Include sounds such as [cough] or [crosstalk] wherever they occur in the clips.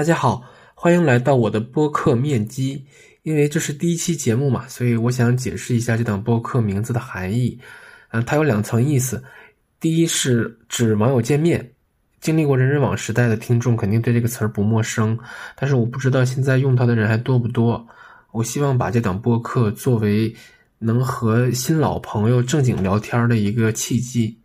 大家好，欢迎来到我的播客面基。因为这是第一期节目嘛，所以我想解释一下这档播客名字的含义。嗯，它有两层意思。第一是指网友见面，经历过人人网时代的听众肯定对这个词儿不陌生，但是我不知道现在用它的人还多不多。我希望把这档播客作为能和新老朋友正经聊天的一个契机。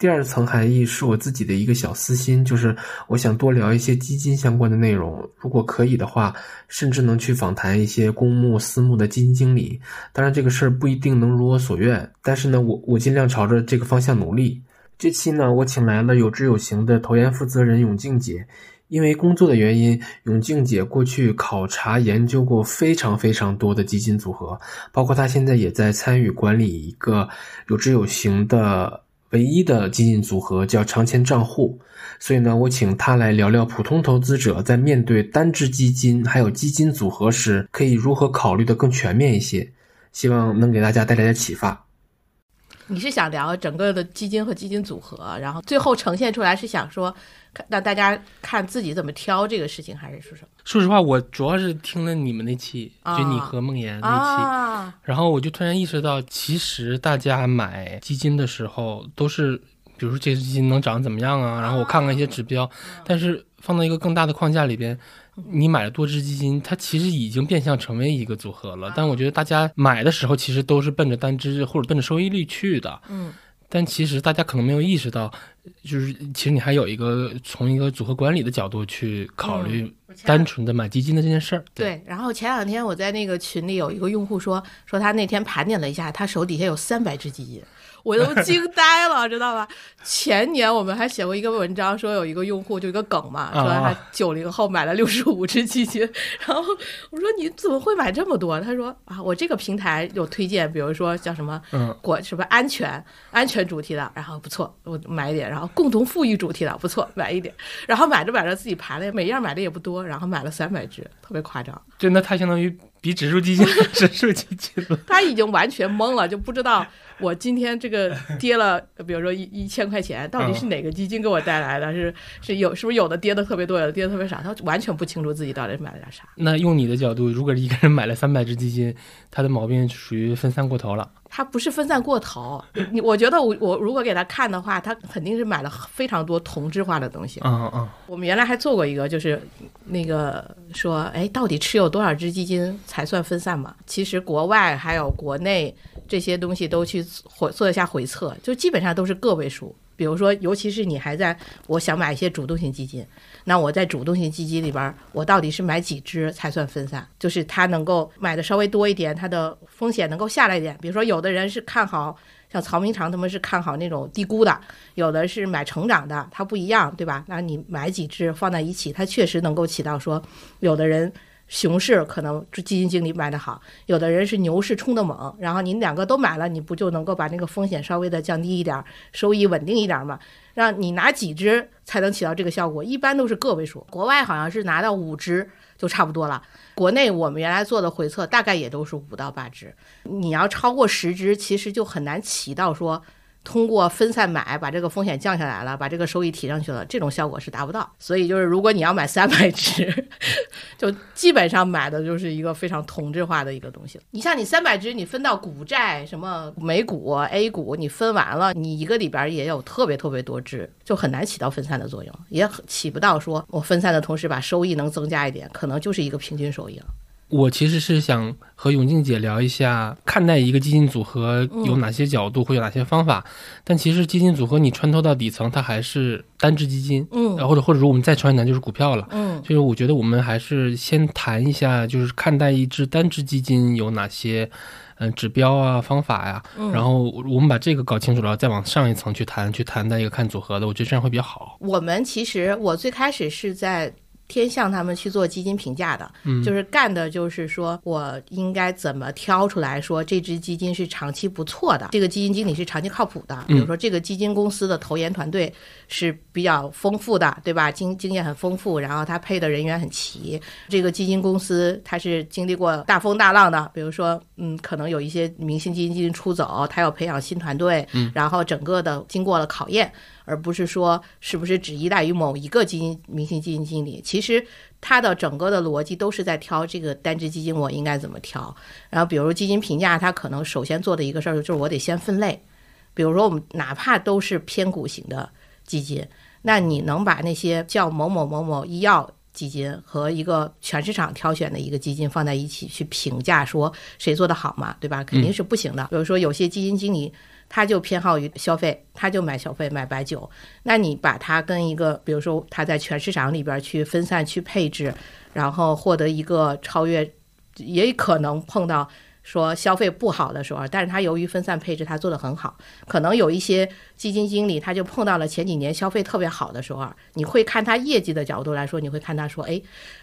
第二层含义是我自己的一个小私心，就是我想多聊一些基金相关的内容。如果可以的话，甚至能去访谈一些公募、私募的基金经理。当然，这个事儿不一定能如我所愿，但是呢，我我尽量朝着这个方向努力。这期呢，我请来了有知有行的投研负责人永静姐。因为工作的原因，永静姐过去考察研究过非常非常多的基金组合，包括她现在也在参与管理一个有知有行的。唯一的基金组合叫长钱账户，所以呢，我请他来聊聊普通投资者在面对单只基金还有基金组合时，可以如何考虑的更全面一些，希望能给大家带来点启发。你是想聊整个的基金和基金组合，然后最后呈现出来是想说。让大家看自己怎么挑这个事情，还是说什么？说实话，我主要是听了你们那期，就你和梦妍那期，然后我就突然意识到，其实大家买基金的时候都是，比如说这只基金能涨怎么样啊？然后我看看一些指标，但是放到一个更大的框架里边，你买了多只基金，它其实已经变相成为一个组合了。但我觉得大家买的时候，其实都是奔着单只或者奔着收益率去的。嗯。但其实大家可能没有意识到，就是其实你还有一个从一个组合管理的角度去考虑单纯的买基金的这件事儿。对，然后前两天我在那个群里有一个用户说，说他那天盘点了一下，他手底下有三百只基金。我都惊呆了，[laughs] 知道吧？前年我们还写过一个文章，说有一个用户就一个梗嘛，说他九零后买了六十五只基金，[laughs] 然后我说你怎么会买这么多？他说啊，我这个平台有推荐，比如说叫什么国什么安全安全主题的，然后不错，我买一点，然后共同富裕主题的不错，买一点，然后买着买着自己盘了，每样买的也不多，然后买了三百只，特别夸张。真的他相当于。比指数基金，[laughs] 指数基金了。他已经完全懵了，就不知道我今天这个跌了，[laughs] 比如说一一千块钱，到底是哪个基金给我带来的？是是有是不是有的跌的特别多，有的跌的特别少？他完全不清楚自己到底买了点啥。那用你的角度，如果一个人买了三百只基金，他的毛病属于分散过头了。他不是分散过头，你我觉得我我如果给他看的话，他肯定是买了非常多同质化的东西。嗯嗯。我们原来还做过一个，就是那个说，哎，到底持有多少只基金才算分散嘛？其实国外还有国内这些东西都去回做一下回测，就基本上都是个位数。比如说，尤其是你还在我想买一些主动型基金，那我在主动型基金里边，我到底是买几只才算分散？就是它能够买的稍微多一点，它的风险能够下来一点。比如说，有的人是看好，像曹明长他们是看好那种低估的，有的是买成长的，它不一样，对吧？那你买几只放在一起，它确实能够起到说，有的人。熊市可能基金经理买的好，有的人是牛市冲的猛，然后你两个都买了，你不就能够把那个风险稍微的降低一点，收益稳定一点吗？让你拿几只才能起到这个效果？一般都是个位数，[laughs] 国外好像是拿到五只就差不多了。国内我们原来做的回测大概也都是五到八只，你要超过十只，其实就很难起到说。通过分散买把这个风险降下来了，把这个收益提上去了，这种效果是达不到。所以就是如果你要买三百只，[laughs] 就基本上买的就是一个非常同质化的一个东西。你像你三百只，你分到股债什么美股 A 股，你分完了，你一个里边也有特别特别多只，就很难起到分散的作用，也起不到说我分散的同时把收益能增加一点，可能就是一个平均收益了。我其实是想和永静姐聊一下，看待一个基金组合有哪些角度，会有哪些方法。但其实基金组合你穿透到底层，它还是单只基金，嗯，或者或者说我们再穿一谈就是股票了，嗯，就是我觉得我们还是先谈一下，就是看待一只单只基金有哪些嗯指标啊方法呀，然后我们把这个搞清楚了，再往上一层去谈，去谈待一个看组合的，我觉得这样会比较好。我们其实我最开始是在。天向他们去做基金评价的，就是干的，就是说我应该怎么挑出来说这支基金是长期不错的，这个基金经理是长期靠谱的。比如说这个基金公司的投研团队是比较丰富的，对吧？经经验很丰富，然后他配的人员很齐。这个基金公司它是经历过大风大浪的，比如说，嗯，可能有一些明星基金经理出走，他要培养新团队，然后整个的经过了考验。而不是说是不是只依赖于某一个基金明星基金经理。其实它的整个的逻辑都是在挑这个单只基金我应该怎么挑。然后比如基金评价，它可能首先做的一个事儿就是我得先分类。比如说我们哪怕都是偏股型的基金，那你能把那些叫某某某某医药。基金和一个全市场挑选的一个基金放在一起去评价，说谁做的好嘛，对吧？肯定是不行的。比如说有些基金经理他就偏好于消费，他就买消费买白酒，那你把它跟一个，比如说他在全市场里边去分散去配置，然后获得一个超越，也可能碰到。说消费不好的时候，但是他由于分散配置，他做得很好。可能有一些基金经理，他就碰到了前几年消费特别好的时候，你会看他业绩的角度来说，你会看他说，哎，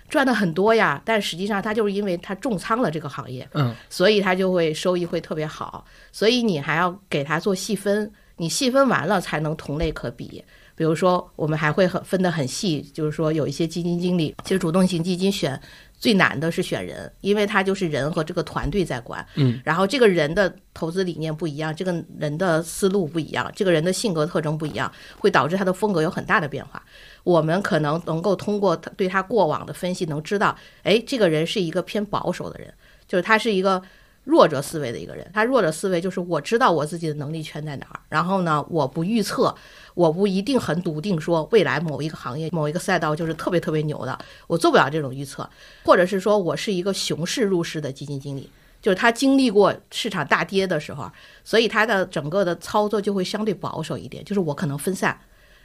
赚的很多呀。但实际上他就是因为他重仓了这个行业，嗯，所以他就会收益会特别好。所以你还要给他做细分，你细分完了才能同类可比。比如说，我们还会很分得很细，就是说有一些基金经理，其实主动型基金选。最难的是选人，因为他就是人和这个团队在管，嗯，然后这个人的投资理念不一样，这个人的思路不一样，这个人的性格特征不一样，会导致他的风格有很大的变化。我们可能能够通过对他过往的分析，能知道，哎，这个人是一个偏保守的人，就是他是一个。弱者思维的一个人，他弱者思维就是我知道我自己的能力圈在哪儿，然后呢，我不预测，我不一定很笃定说未来某一个行业、某一个赛道就是特别特别牛的，我做不了这种预测，或者是说我是一个熊市入市的基金经理，就是他经历过市场大跌的时候，所以他的整个的操作就会相对保守一点，就是我可能分散，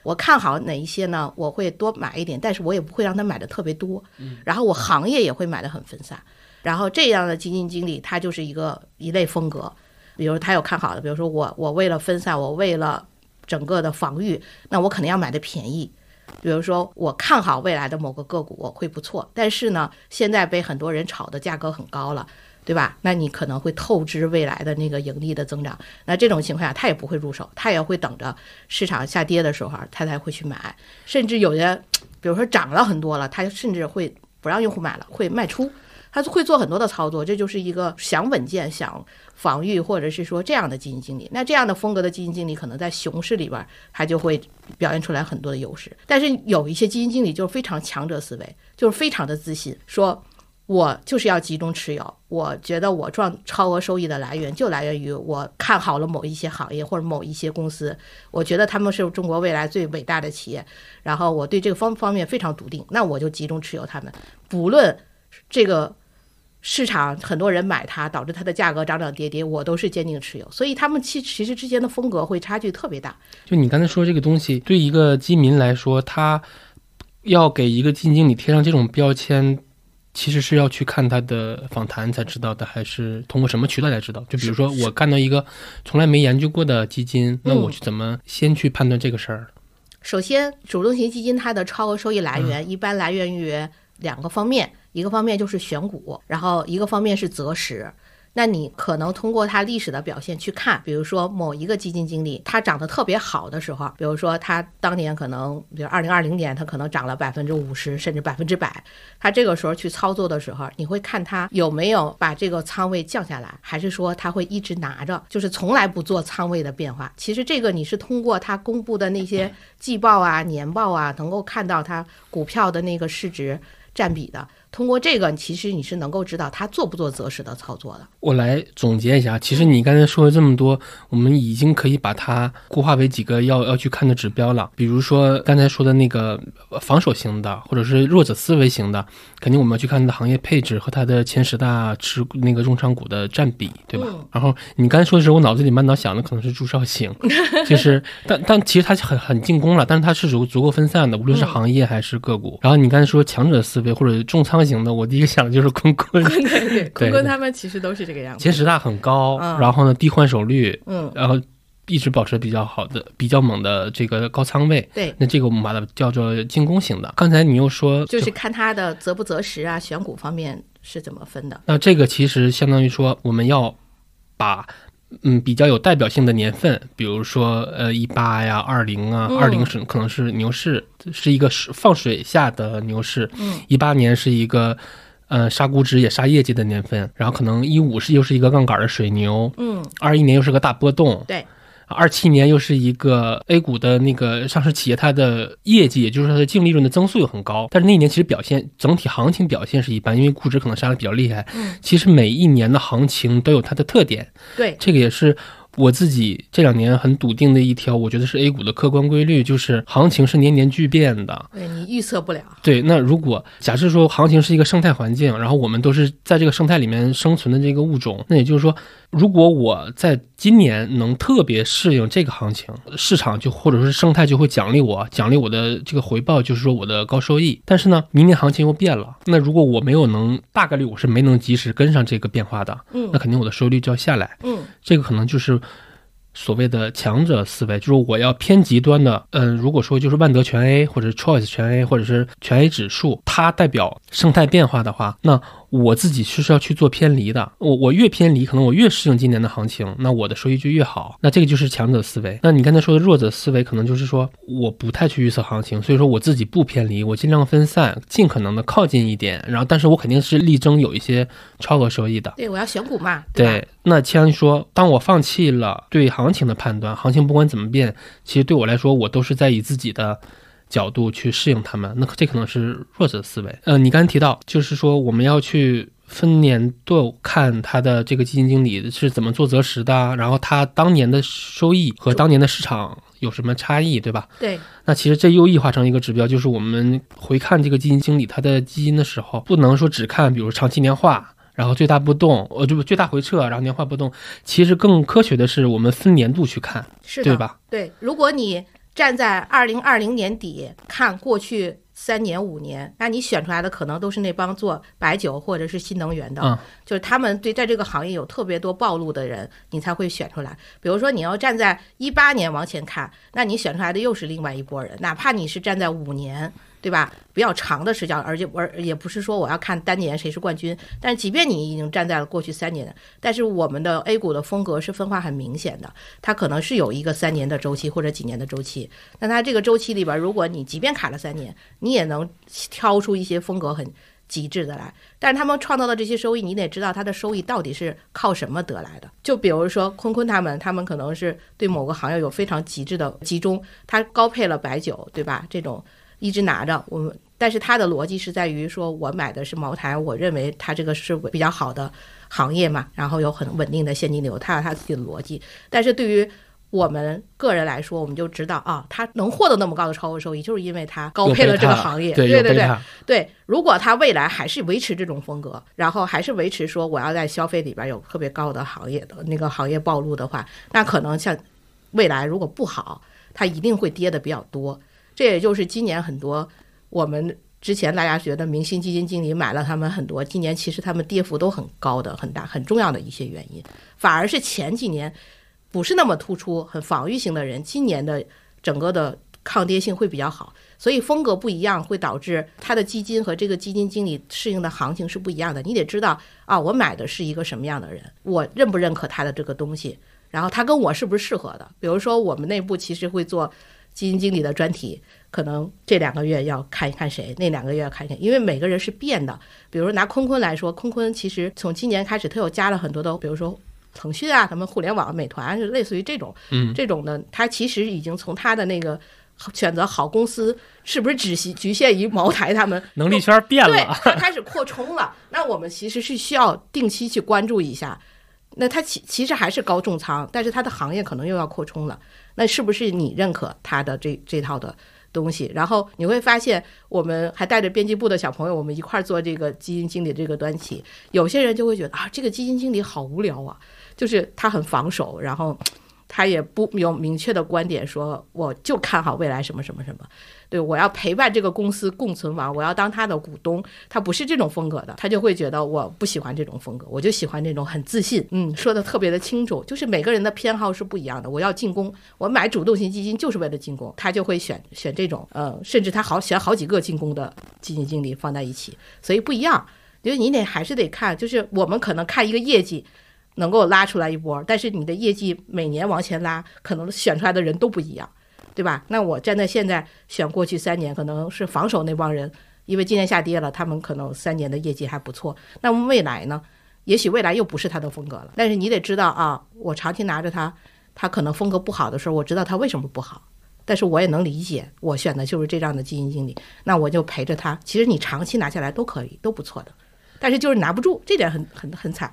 我看好哪一些呢，我会多买一点，但是我也不会让他买的特别多，然后我行业也会买的很分散。然后这样的基金经理，他就是一个一类风格，比如他有看好的，比如说我我为了分散，我为了整个的防御，那我肯定要买的便宜。比如说我看好未来的某个个股会不错，但是呢，现在被很多人炒的价格很高了，对吧？那你可能会透支未来的那个盈利的增长。那这种情况下，他也不会入手，他也会等着市场下跌的时候，他才会去买。甚至有的，比如说涨了很多了，他甚至会不让用户买了，会卖出。他会做很多的操作，这就是一个想稳健、想防御，或者是说这样的基金经理。那这样的风格的基金经理，可能在熊市里边，他就会表现出来很多的优势。但是有一些基金经理就是非常强者思维，就是非常的自信，说我就是要集中持有。我觉得我赚超额收益的来源就来源于我看好了某一些行业或者某一些公司，我觉得他们是中国未来最伟大的企业，然后我对这个方方面非常笃定，那我就集中持有他们，不论这个。市场很多人买它，导致它的价格涨涨跌跌，我都是坚定持有。所以他们其其实之间的风格会差距特别大。就你刚才说这个东西，对一个基民来说，他要给一个基金经理贴上这种标签，其实是要去看他的访谈才知道的，还是通过什么渠道才知道？就比如说我看到一个从来没研究过的基金，那我去怎么先去判断这个事儿？首先，主动型基金它的超额收益来源一般来源于两个方面。一个方面就是选股，然后一个方面是择时。那你可能通过它历史的表现去看，比如说某一个基金经理，它涨得特别好的时候，比如说它当年可能，比如二零二零年，它可能涨了百分之五十甚至百分之百，它这个时候去操作的时候，你会看它有没有把这个仓位降下来，还是说它会一直拿着，就是从来不做仓位的变化。其实这个你是通过它公布的那些季报啊、年报啊，能够看到它股票的那个市值占比的。通过这个，其实你是能够知道他做不做择时的操作的。我来总结一下，其实你刚才说了这么多，我们已经可以把它固化为几个要要去看的指标了。比如说刚才说的那个防守型的，或者是弱者思维型的，肯定我们要去看它的行业配置和它的前十大持那个重仓股的占比，对吧？然后你刚才说的时候，我脑子里满脑想的可能是朱少醒，就是但但其实它很很进攻了，但是它是足足够分散的，无论是行业还是个股。然后你刚才说强者思维或者重仓。型的，我第一个想的就是坤坤，[laughs] 对 [laughs] 对，坤坤他们其实都是这个样子。前十大很高，然后呢低换手率，嗯，然后一直保持比较好的、比较猛的这个高仓位。对，那这个我们把它叫做进攻型的。刚才你又说，就是看它的择不择时啊，选股方面是怎么分的？那这个其实相当于说，我们要把。嗯，比较有代表性的年份，比如说呃一八呀、二零啊，二零是可能是牛市，是一个放水下的牛市。嗯，一八年是一个呃杀估值也杀业绩的年份，然后可能一五是又是一个杠杆的水牛。嗯，二一年又是个大波动。对。二七年又是一个 A 股的那个上市企业，它的业绩，也就是它的净利润的增速又很高，但是那一年其实表现整体行情表现是一般，因为估值可能杀的比较厉害。嗯，其实每一年的行情都有它的特点，对，这个也是。我自己这两年很笃定的一条，我觉得是 A 股的客观规律，就是行情是年年巨变的。对你预测不了。对，那如果假设说行情是一个生态环境，然后我们都是在这个生态里面生存的这个物种，那也就是说。如果我在今年能特别适应这个行情，市场就或者说是生态就会奖励我，奖励我的这个回报，就是说我的高收益。但是呢，明年行情又变了，那如果我没有能，大概率我是没能及时跟上这个变化的，嗯，那肯定我的收益率就要下来，嗯，这个可能就是。所谓的强者思维，就是我要偏极端的，嗯，如果说就是万德全 A 或者 Choice 全 A 或者是全 A 指数，它代表生态变化的话，那我自己是要去做偏离的。我我越偏离，可能我越适应今年的行情，那我的收益就越好。那这个就是强者思维。那你刚才说的弱者思维，可能就是说我不太去预测行情，所以说我自己不偏离，我尽量分散，尽可能的靠近一点。然后，但是我肯定是力争有一些超额收益的。对，我要选股嘛。对。那既然说，当我放弃了对行情的判断，行情不管怎么变，其实对我来说，我都是在以自己的角度去适应他们。那这可能是弱者思维。呃，你刚才提到，就是说我们要去分年度看他的这个基金经理是怎么做择时的，然后他当年的收益和当年的市场有什么差异，对吧？对。那其实这又异化成一个指标，就是我们回看这个基金经理他的基金的时候，不能说只看比如长期年化。然后最大波动，呃，就最大回撤，然后年化波动，其实更科学的是我们分年度去看，是对吧？对，如果你站在二零二零年底看过去三年五年，那你选出来的可能都是那帮做白酒或者是新能源的，就是他们对在这个行业有特别多暴露的人，你才会选出来。比如说你要站在一八年往前看，那你选出来的又是另外一拨人，哪怕你是站在五年。对吧？比较长的视角，而且而也不是说我要看单年谁是冠军。但是即便你已经站在了过去三年，但是我们的 A 股的风格是分化很明显的，它可能是有一个三年的周期或者几年的周期。那它这个周期里边，如果你即便卡了三年，你也能挑出一些风格很极致的来。但是他们创造的这些收益，你得知道它的收益到底是靠什么得来的。就比如说坤坤他们，他们可能是对某个行业有非常极致的集中，他高配了白酒，对吧？这种。一直拿着我们，但是他的逻辑是在于说，我买的是茅台，我认为它这个是比较好的行业嘛，然后有很稳定的现金流，他有他自己的逻辑。但是对于我们个人来说，我们就知道啊，他能获得那么高的超额收益，就是因为他高配了这个行业。对对对对，如果他未来还是维持这种风格，然后还是维持说我要在消费里边有特别高的行业的那个行业暴露的话，那可能像未来如果不好，它一定会跌的比较多。这也就是今年很多我们之前大家觉得明星基金经理买了他们很多，今年其实他们跌幅都很高的、很大、很重要的一些原因，反而是前几年不是那么突出、很防御性的人，今年的整个的抗跌性会比较好。所以风格不一样，会导致他的基金和这个基金经理适应的行情是不一样的。你得知道啊，我买的是一个什么样的人，我认不认可他的这个东西，然后他跟我是不是适合的。比如说我们内部其实会做。基金经理的专题，可能这两个月要看一看谁，那两个月要看一看，因为每个人是变的。比如拿坤坤来说，坤坤其实从今年开始，他又加了很多的，比如说腾讯啊，什么互联网、美团，就类似于这种，嗯，这种的，他其实已经从他的那个选择好公司，是不是只局局限于茅台他们能力圈变了，他开始扩充了。那我们其实是需要定期去关注一下。那他其其实还是高重仓，但是他的行业可能又要扩充了。那是不是你认可他的这这套的东西？然后你会发现，我们还带着编辑部的小朋友，我们一块儿做这个基金经理这个端起。有些人就会觉得啊，这个基金经理好无聊啊，就是他很防守，然后他也不有明确的观点，说我就看好未来什么什么什么。对，我要陪伴这个公司共存亡，我要当他的股东。他不是这种风格的，他就会觉得我不喜欢这种风格，我就喜欢这种很自信。嗯，说的特别的清楚，就是每个人的偏好是不一样的。我要进攻，我买主动型基金就是为了进攻，他就会选选这种，呃，甚至他好选好几个进攻的基金经理放在一起，所以不一样。就是你得还是得看，就是我们可能看一个业绩能够拉出来一波，但是你的业绩每年往前拉，可能选出来的人都不一样。对吧？那我站在现在选过去三年，可能是防守那帮人，因为今年下跌了，他们可能三年的业绩还不错。那么未来呢？也许未来又不是他的风格了。但是你得知道啊，我长期拿着他，他可能风格不好的时候，我知道他为什么不好，但是我也能理解，我选的就是这样的基金经理，那我就陪着他。其实你长期拿下来都可以，都不错的，但是就是拿不住，这点很很很惨。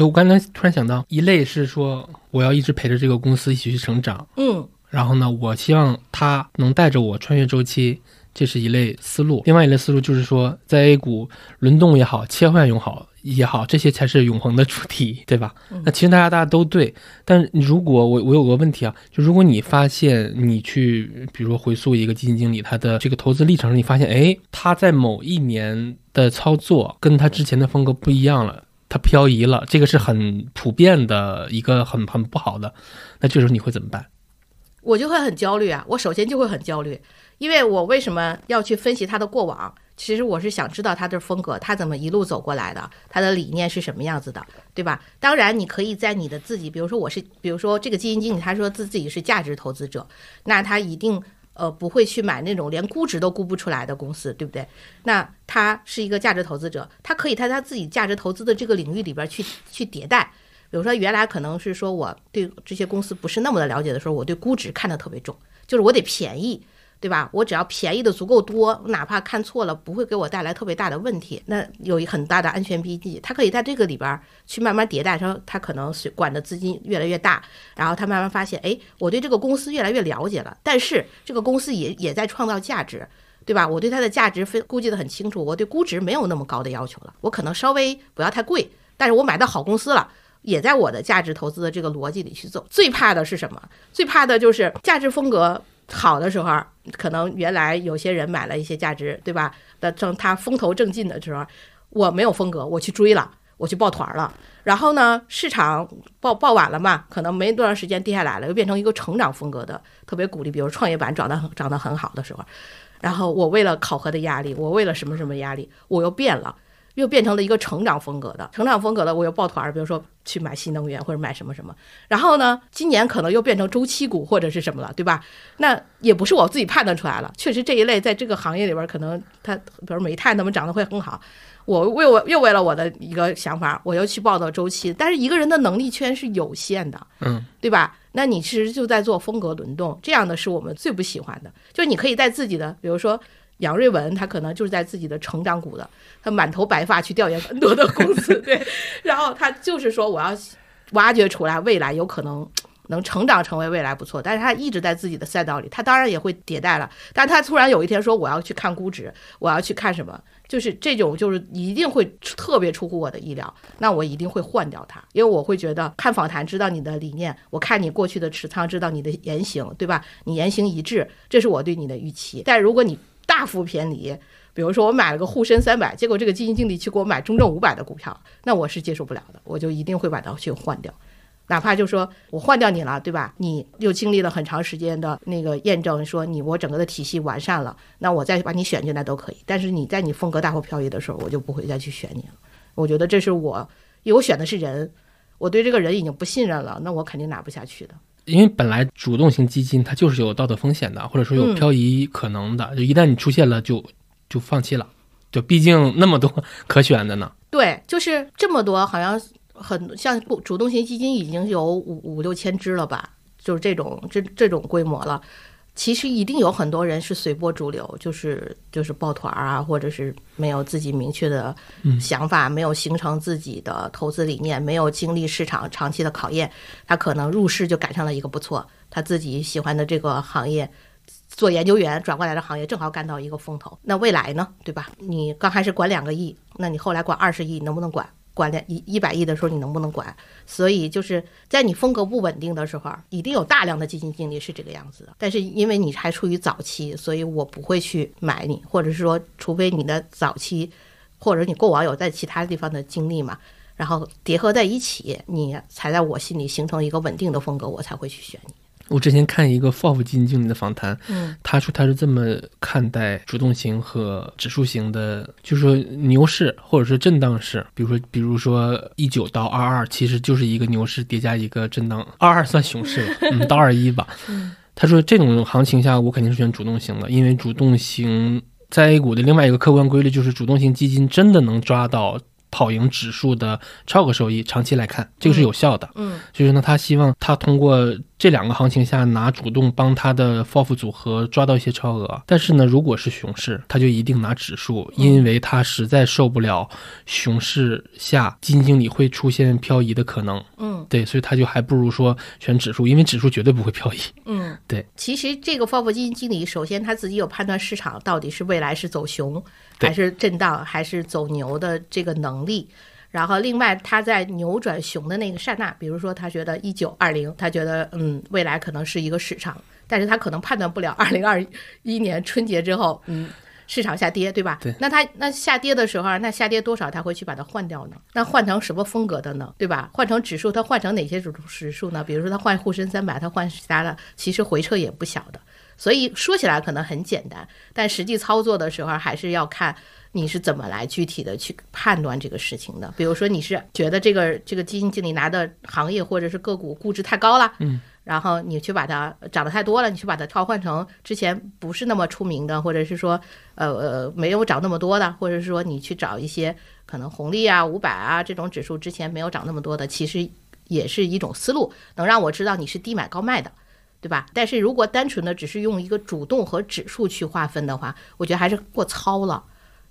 我刚才突然想到，一类是说我要一直陪着这个公司一起去成长，嗯，然后呢，我希望它能带着我穿越周期，这是一类思路。另外一类思路就是说，在 A 股轮动也好，切换也好也好，这些才是永恒的主题，[laughs] 对吧？那其实大家大家都对，但如果我我有个问题啊，就如果你发现你去，比如说回溯一个基金经理他的这个投资历程，你发现哎，他在某一年的操作跟他之前的风格不一样了。他漂移了，这个是很普遍的一个很很不好的。那这时候你会怎么办？我就会很焦虑啊！我首先就会很焦虑，因为我为什么要去分析他的过往？其实我是想知道他的风格，他怎么一路走过来的，他的理念是什么样子的，对吧？当然，你可以在你的自己，比如说我是，比如说这个基金经理，他说自自己是价值投资者，那他一定。呃，不会去买那种连估值都估不出来的公司，对不对？那他是一个价值投资者，他可以在他自己价值投资的这个领域里边去去迭代。比如说，原来可能是说我对这些公司不是那么的了解的时候，我对估值看得特别重，就是我得便宜。对吧？我只要便宜的足够多，哪怕看错了，不会给我带来特别大的问题。那有一很大的安全边际，它可以在这个里边去慢慢迭代。说它可能是管的资金越来越大，然后他慢慢发现，哎，我对这个公司越来越了解了。但是这个公司也也在创造价值，对吧？我对它的价值分估计的很清楚，我对估值没有那么高的要求了。我可能稍微不要太贵，但是我买到好公司了，也在我的价值投资的这个逻辑里去走。最怕的是什么？最怕的就是价值风格。好的时候，可能原来有些人买了一些价值，对吧？的正他风头正劲的时候，我没有风格，我去追了，我去抱团了。然后呢，市场抱抱晚了嘛，可能没多长时间跌下来了，又变成一个成长风格的，特别鼓励。比如创业板涨得很涨得很好的时候，然后我为了考核的压力，我为了什么什么压力，我又变了。又变成了一个成长风格的，成长风格的，我又抱团儿，比如说去买新能源或者买什么什么。然后呢，今年可能又变成周期股或者是什么了，对吧？那也不是我自己判断出来了，确实这一类在这个行业里边，可能它，比如煤炭，他们涨得会很好。我为我又为了我的一个想法，我又去报道周期。但是一个人的能力圈是有限的，嗯，对吧？那你其实就在做风格轮动，这样的是我们最不喜欢的。就是你可以在自己的，比如说。杨瑞文，他可能就是在自己的成长股的，他满头白发去调研很多的公司，对，然后他就是说我要挖掘出来未来有可能能成长成为未来不错，但是他一直在自己的赛道里，他当然也会迭代了，但他突然有一天说我要去看估值，我要去看什么，就是这种就是一定会特别出乎我的意料，那我一定会换掉他，因为我会觉得看访谈知道你的理念，我看你过去的持仓知道你的言行，对吧？你言行一致，这是我对你的预期，但如果你大幅偏离，比如说我买了个沪深三百，结果这个基金经理去给我买中证五百的股票，那我是接受不了的，我就一定会把它去换掉，哪怕就说我换掉你了，对吧？你又经历了很长时间的那个验证，说你我整个的体系完善了，那我再把你选进来都可以。但是你在你风格大幅漂移的时候，我就不会再去选你了。我觉得这是我，因为我选的是人，我对这个人已经不信任了，那我肯定拿不下去的。因为本来主动型基金它就是有道德风险的，或者说有漂移可能的，就一旦你出现了，就就放弃了。就毕竟那么多 [laughs] 可选的呢。对，就是这么多，好像很像主动型基金已经有五五六千只了吧，就是这种这这种规模了。其实一定有很多人是随波逐流，就是就是抱团儿啊，或者是没有自己明确的想法，没有形成自己的投资理念，没有经历市场长期的考验，他可能入市就赶上了一个不错，他自己喜欢的这个行业，做研究员转过来的行业正好干到一个风头。那未来呢，对吧？你刚开始管两个亿，那你后来管二十亿，能不能管？管两一一百亿的时候，你能不能管？所以就是在你风格不稳定的时候，一定有大量的基金经理是这个样子的。但是因为你还处于早期，所以我不会去买你，或者是说，除非你的早期，或者你过往有在其他地方的经历嘛，然后叠合在一起，你才在我心里形成一个稳定的风格，我才会去选你。我之前看一个 FOF 基金经理的访谈，嗯，他说他是这么看待主动型和指数型的，就是说牛市或者是震荡市，比如说比如说一九到二二，其实就是一个牛市叠加一个震荡，二二算熊市了，嗯，到二一吧。[laughs] 他说这种行情下，我肯定是选主动型的，因为主动型在 A 股的另外一个客观规律就是主动型基金真的能抓到。跑赢指数的超额收益，长期来看，这个是有效的。嗯，所以说呢，他希望他通过这两个行情下拿主动帮他的 FOF 组合抓到一些超额。但是呢，如果是熊市，他就一定拿指数，因为他实在受不了熊市下基金经理会出现漂移的可能。嗯，对，所以他就还不如说选指数，因为指数绝对不会漂移。嗯，[laughs] 对。其实这个 FOF 基金经理首先他自己有判断市场到底是未来是走熊还是震荡还是走牛的这个能力。然后，另外他在扭转熊的那个刹那，比如说他觉得一九二零，他觉得嗯未来可能是一个市场，但是他可能判断不了 [laughs] 二零二一年春节之后，嗯，市场下跌，对吧？对。那他那下跌的时候，那下跌多少他会去把它换掉呢？那换成什么风格的呢？对吧？换成指数，他换成哪些指指数呢？比如说他换沪深三百，他换其他的，其实回撤也不小的。所以说起来可能很简单，但实际操作的时候还是要看。你是怎么来具体的去判断这个事情的？比如说，你是觉得这个这个基金经理拿的行业或者是个股估值太高了，嗯，然后你去把它涨得太多了，你去把它调换成之前不是那么出名的，或者是说呃呃没有涨那么多的，或者是说你去找一些可能红利啊、五百啊这种指数之前没有涨那么多的，其实也是一种思路，能让我知道你是低买高卖的，对吧？但是如果单纯的只是用一个主动和指数去划分的话，我觉得还是过糙了。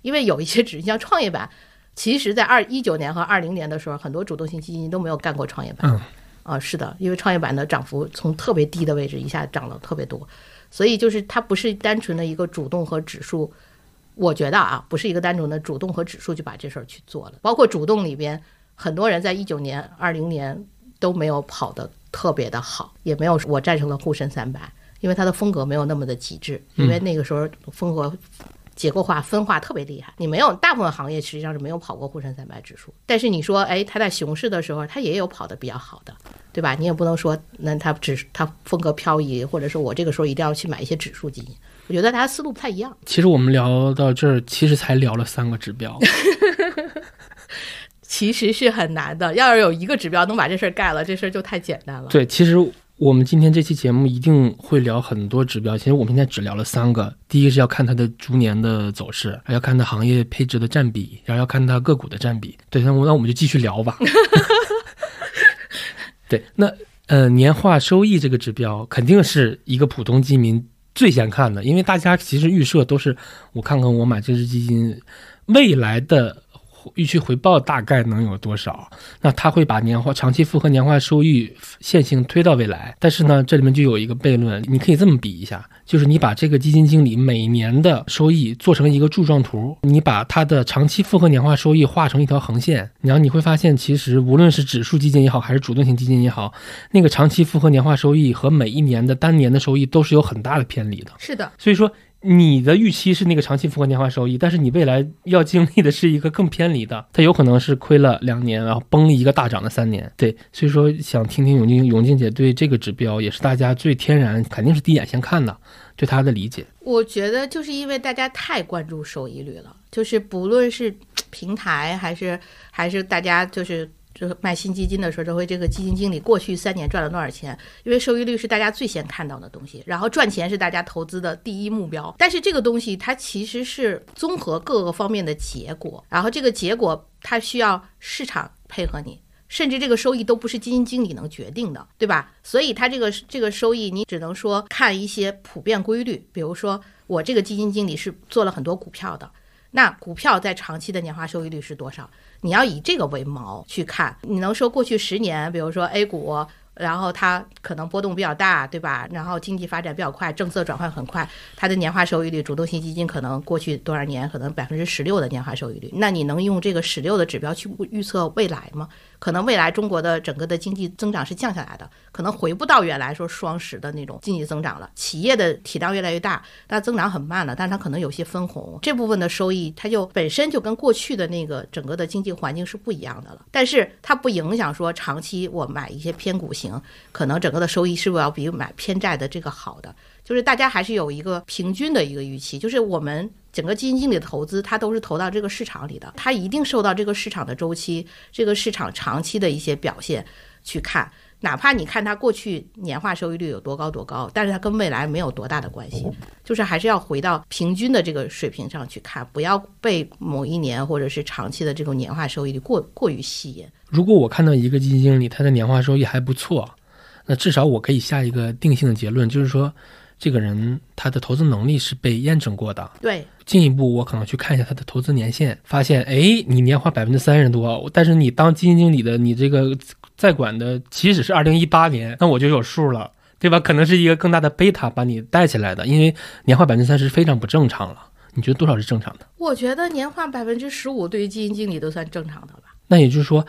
因为有一些指像创业板，其实，在二一九年和二零年的时候，很多主动型基金都没有干过创业板。嗯，啊，是的，因为创业板的涨幅从特别低的位置一下涨了特别多，所以就是它不是单纯的一个主动和指数。我觉得啊，不是一个单纯的主动和指数就把这事儿去做了。包括主动里边，很多人在一九年、二零年都没有跑得特别的好，也没有我战胜了沪深三百，因为它的风格没有那么的极致，因为那个时候风格。结构化分化特别厉害，你没有大部分行业实际上是没有跑过沪深三百指数。但是你说，哎，它在熊市的时候，它也有跑得比较好的，对吧？你也不能说，那它只它风格漂移，或者说我这个时候一定要去买一些指数基金。我觉得大家思路不太一样。其实我们聊到这儿，其实才聊了三个指标，其实是很难的。要是有一个指标能把这事儿盖了，这事儿就太简单了。对，其实。我们今天这期节目一定会聊很多指标，其实我们现在只聊了三个。第一个是要看它的逐年的走势，还要看它行业配置的占比，然后要看它个股的占比。对，那我那我们就继续聊吧。[laughs] 对，那呃年化收益这个指标肯定是一个普通基民最先看的，因为大家其实预设都是我看看我买这只基金未来的。预期回报大概能有多少？那它会把年化长期复合年化收益线性推到未来。但是呢，这里面就有一个悖论，你可以这么比一下，就是你把这个基金经理每年的收益做成一个柱状图，你把它的长期复合年化收益画成一条横线，然后你会发现，其实无论是指数基金也好，还是主动型基金也好，那个长期复合年化收益和每一年的单年的收益都是有很大的偏离的。是的，所以说。你的预期是那个长期复合年化收益，但是你未来要经历的是一个更偏离的，它有可能是亏了两年，然后崩一个大涨的三年。对，所以说想听听永静永静姐对这个指标，也是大家最天然，肯定是第一眼先看的，对它的理解。我觉得就是因为大家太关注收益率了，就是不论是平台还是还是大家就是。就卖新基金的时候，就会这个基金经理过去三年赚了多少钱？因为收益率是大家最先看到的东西，然后赚钱是大家投资的第一目标。但是这个东西它其实是综合各个方面的结果，然后这个结果它需要市场配合你，甚至这个收益都不是基金经理能决定的，对吧？所以它这个这个收益，你只能说看一些普遍规律，比如说我这个基金经理是做了很多股票的，那股票在长期的年化收益率是多少？你要以这个为锚去看，你能说过去十年，比如说 A 股，然后它可能波动比较大，对吧？然后经济发展比较快，政策转换很快，它的年化收益率，主动型基金可能过去多少年可能百分之十六的年化收益率，那你能用这个十六的指标去预测未来吗？可能未来中国的整个的经济增长是降下来的，可能回不到原来说双十的那种经济增长了。企业的体量越来越大，但增长很慢了，但是它可能有些分红，这部分的收益它就本身就跟过去的那个整个的经济环境是不一样的了。但是它不影响说长期我买一些偏股型，可能整个的收益是不是要比买偏债的这个好的？就是大家还是有一个平均的一个预期，就是我们整个基金经理的投资，它都是投到这个市场里的，它一定受到这个市场的周期、这个市场长期的一些表现去看。哪怕你看它过去年化收益率有多高多高，但是它跟未来没有多大的关系，就是还是要回到平均的这个水平上去看，不要被某一年或者是长期的这种年化收益率过过于吸引。如果我看到一个基金经理他的年化收益还不错，那至少我可以下一个定性的结论，就是说。这个人他的投资能力是被验证过的。对，进一步我可能去看一下他的投资年限，发现，哎，你年化百分之三十多，但是你当基金经理的，你这个在管的起始是二零一八年，那我就有数了，对吧？可能是一个更大的贝塔把你带起来的，因为年化百分之三十非常不正常了。你觉得多少是正常的？我觉得年化百分之十五对于基金经理都算正常的吧。那也就是说。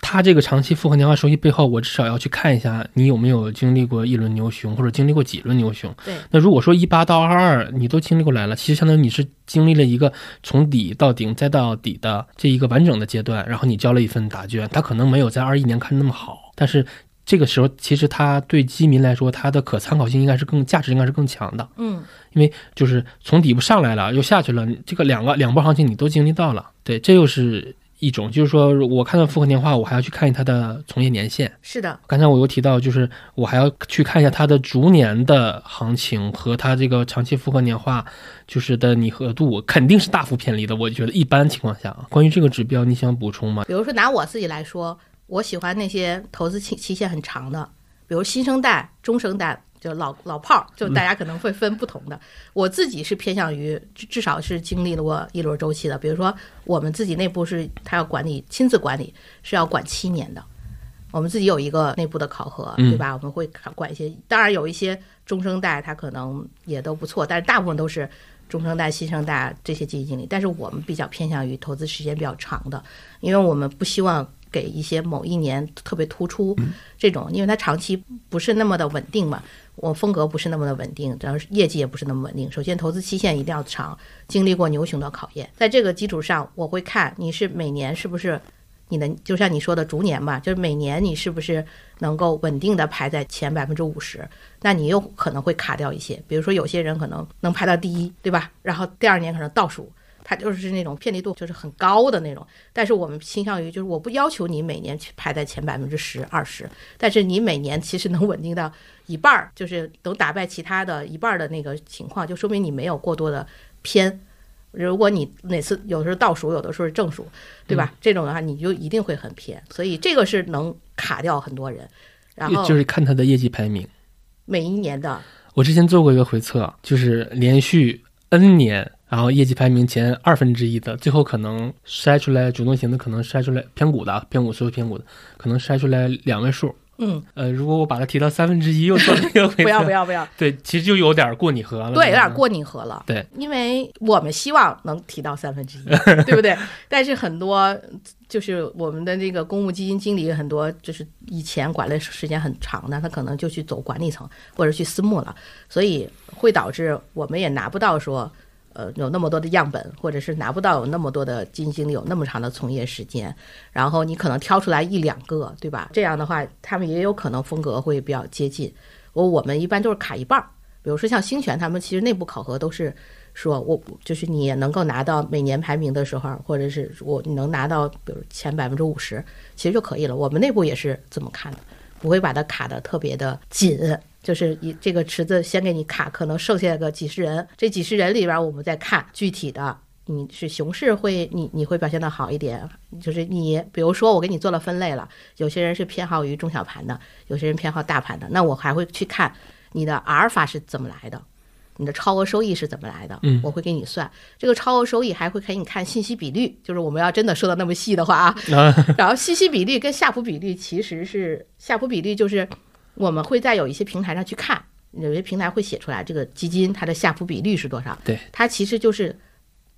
它这个长期复合年化收益背后，我至少要去看一下你有没有经历过一轮牛熊，或者经历过几轮牛熊。对。那如果说一八到二二你都经历过来了，其实相当于你是经历了一个从底到顶再到底的这一个完整的阶段，然后你交了一份答卷。它可能没有在二一年看的那么好，但是这个时候其实它对基民来说，它的可参考性应该是更价值应该是更强的。嗯。因为就是从底部上来了又下去了，这个两个两波行情你都经历到了。对，这又是。一种就是说，我看到复合年化，我还要去看它的从业年限。是的，刚才我又提到，就是我还要去看一下它的逐年的行情和它这个长期复合年化，就是的拟合度肯定是大幅偏离的。我觉得一般情况下，[laughs] 关于这个指标，你想补充吗？比如说拿我自己来说，我喜欢那些投资期期限很长的，比如新生代、中生代。就老老炮儿，就大家可能会分不同的。我自己是偏向于至少是经历了过一轮周期的。比如说，我们自己内部是他要管理，亲自管理是要管七年的。我们自己有一个内部的考核，对吧？我们会管一些，当然有一些中生代，他可能也都不错，但是大部分都是中生代、新生代这些基金经理。但是我们比较偏向于投资时间比较长的，因为我们不希望。给一些某一年特别突出这种，因为它长期不是那么的稳定嘛，我风格不是那么的稳定，主要是业绩也不是那么稳定。首先，投资期限一定要长，经历过牛熊的考验。在这个基础上，我会看你是每年是不是你的，就像你说的逐年嘛，就是每年你是不是能够稳定的排在前百分之五十，那你又可能会卡掉一些。比如说，有些人可能能排到第一，对吧？然后第二年可能倒数。它就是那种偏离度就是很高的那种，但是我们倾向于就是我不要求你每年去排在前百分之十二十，但是你每年其实能稳定到一半儿，就是能打败其他的一半儿的那个情况，就说明你没有过多的偏。如果你哪次有的时候倒数，有的时候是正数，对吧？这种的话你就一定会很偏，所以这个是能卡掉很多人。然后就是看他的业绩排名，每一年的。我之前做过一个回测，就是连续 N 年。然后业绩排名前二分之一的，最后可能筛出来主动型的，可能筛出来偏股的，偏股所有偏股的，可能筛出来两位数。嗯，呃，如果我把它提到三分之一，又做那个不要不要不要。对，其实就有点过拟合了。对，有点过拟合了。对，因为我们希望能提到三分之一，[laughs] 对不对？但是很多就是我们的那个公募基金经理，很多就是以前管理时间很长的，他可能就去走管理层或者去私募了，所以会导致我们也拿不到说。呃，有那么多的样本，或者是拿不到有那么多的基金经理有那么长的从业时间，然后你可能挑出来一两个，对吧？这样的话，他们也有可能风格会比较接近。我我们一般都是卡一半儿，比如说像星泉，他们其实内部考核都是说，我就是你能够拿到每年排名的时候，或者是我你能拿到比如前百分之五十，其实就可以了。我们内部也是这么看的，不会把它卡的特别的紧。就是以这个池子先给你卡，可能剩下个几十人，这几十人里边，我们再看具体的，你是熊市会你你会表现的好一点，就是你比如说我给你做了分类了，有些人是偏好于中小盘的，有些人偏好大盘的，那我还会去看你的阿尔法是怎么来的，你的超额收益是怎么来的，嗯，我会给你算。这个超额收益，还会给你看信息比率，就是我们要真的说的那么细的话啊，[laughs] 然后信息比率跟夏普比率其实是夏普比率就是。我们会在有一些平台上去看，有些平台会写出来这个基金它的下浮比率是多少。对，它其实就是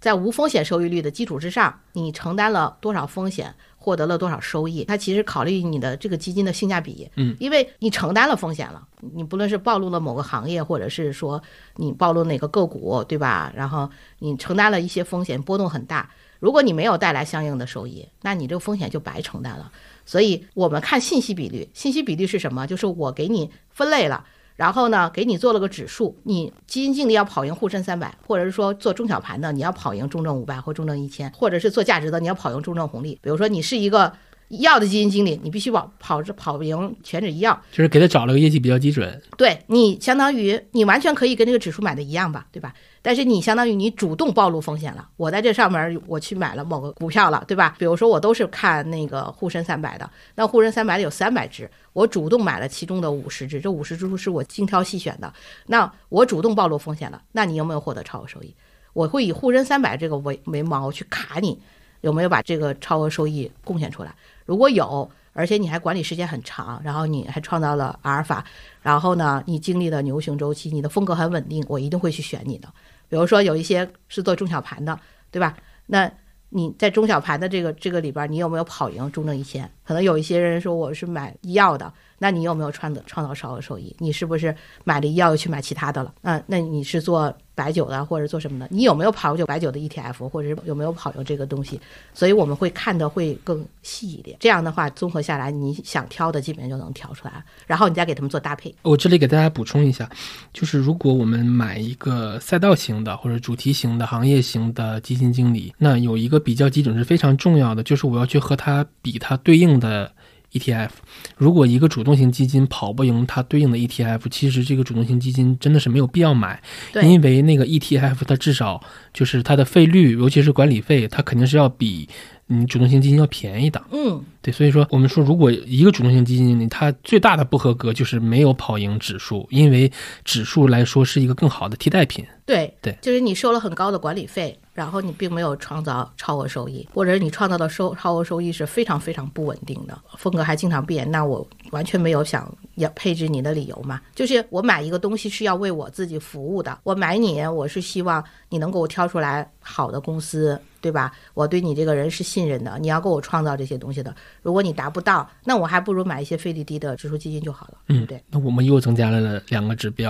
在无风险收益率的基础之上，你承担了多少风险，获得了多少收益。它其实考虑你的这个基金的性价比。嗯，因为你承担了风险了，你不论是暴露了某个行业，或者是说你暴露哪个个股，对吧？然后你承担了一些风险，波动很大。如果你没有带来相应的收益，那你这个风险就白承担了。所以我们看信息比率，信息比率是什么？就是我给你分类了，然后呢，给你做了个指数，你基金经理要跑赢沪深三百，或者是说做中小盘的，你要跑赢中证五百或中证一千，或者是做价值的，你要跑赢中证红利。比如说你是一个医药的基金经理，你必须跑跑着跑赢全指医药，就是给他找了个业绩比较基准。对你相当于你完全可以跟这个指数买的一样吧，对吧？但是你相当于你主动暴露风险了。我在这上面我去买了某个股票了，对吧？比如说我都是看那个沪深三百的，那沪深三百里有三百只，我主动买了其中的五十只，这五十只是我精挑细选的。那我主动暴露风险了，那你有没有获得超额收益？我会以沪深三百这个为为锚去卡你，有没有把这个超额收益贡献出来？如果有，而且你还管理时间很长，然后你还创造了阿尔法，然后呢，你经历了牛熊周期，你的风格很稳定，我一定会去选你的。比如说有一些是做中小盘的，对吧？那你在中小盘的这个这个里边，你有没有跑赢中证一千？可能有一些人说我是买医药的，那你有没有创的创造超额收益？你是不是买了医药又去买其他的了？那那你是做？白酒的或者做什么的，你有没有跑过白酒的 ETF，或者是有没有跑过这个东西？所以我们会看的会更细一点。这样的话，综合下来，你想挑的基本上就能挑出来，然后你再给他们做搭配。我这里给大家补充一下，就是如果我们买一个赛道型的或者主题型的行业型的基金经理，那有一个比较基准是非常重要的，就是我要去和他比它对应的。ETF，如果一个主动型基金跑不赢它对应的 ETF，其实这个主动型基金真的是没有必要买，因为那个 ETF 它至少就是它的费率，尤其是管理费，它肯定是要比。你主动型基金要便宜的，嗯，对，所以说我们说，如果一个主动型基金经理，它最大的不合格就是没有跑赢指数，因为指数来说是一个更好的替代品。对对，就是你收了很高的管理费，然后你并没有创造超额收益，或者你创造的收超额收益是非常非常不稳定的，风格还经常变，那我完全没有想要配置你的理由嘛。就是我买一个东西是要为我自己服务的，我买你，我是希望你能给我挑出来好的公司。对吧？我对你这个人是信任的，你要给我创造这些东西的。如果你达不到，那我还不如买一些费率低的指数基金就好了。嗯，对。那我们又增加了两个指标，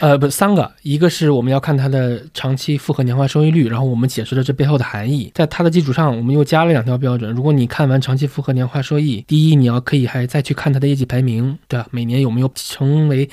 呃，不，三个。一个是我们要看它的长期复合年化收益率，然后我们解释了这背后的含义。在它的基础上，我们又加了两条标准。如果你看完长期复合年化收益，第一，你要可以还再去看它的业绩排名，对吧？每年有没有成为。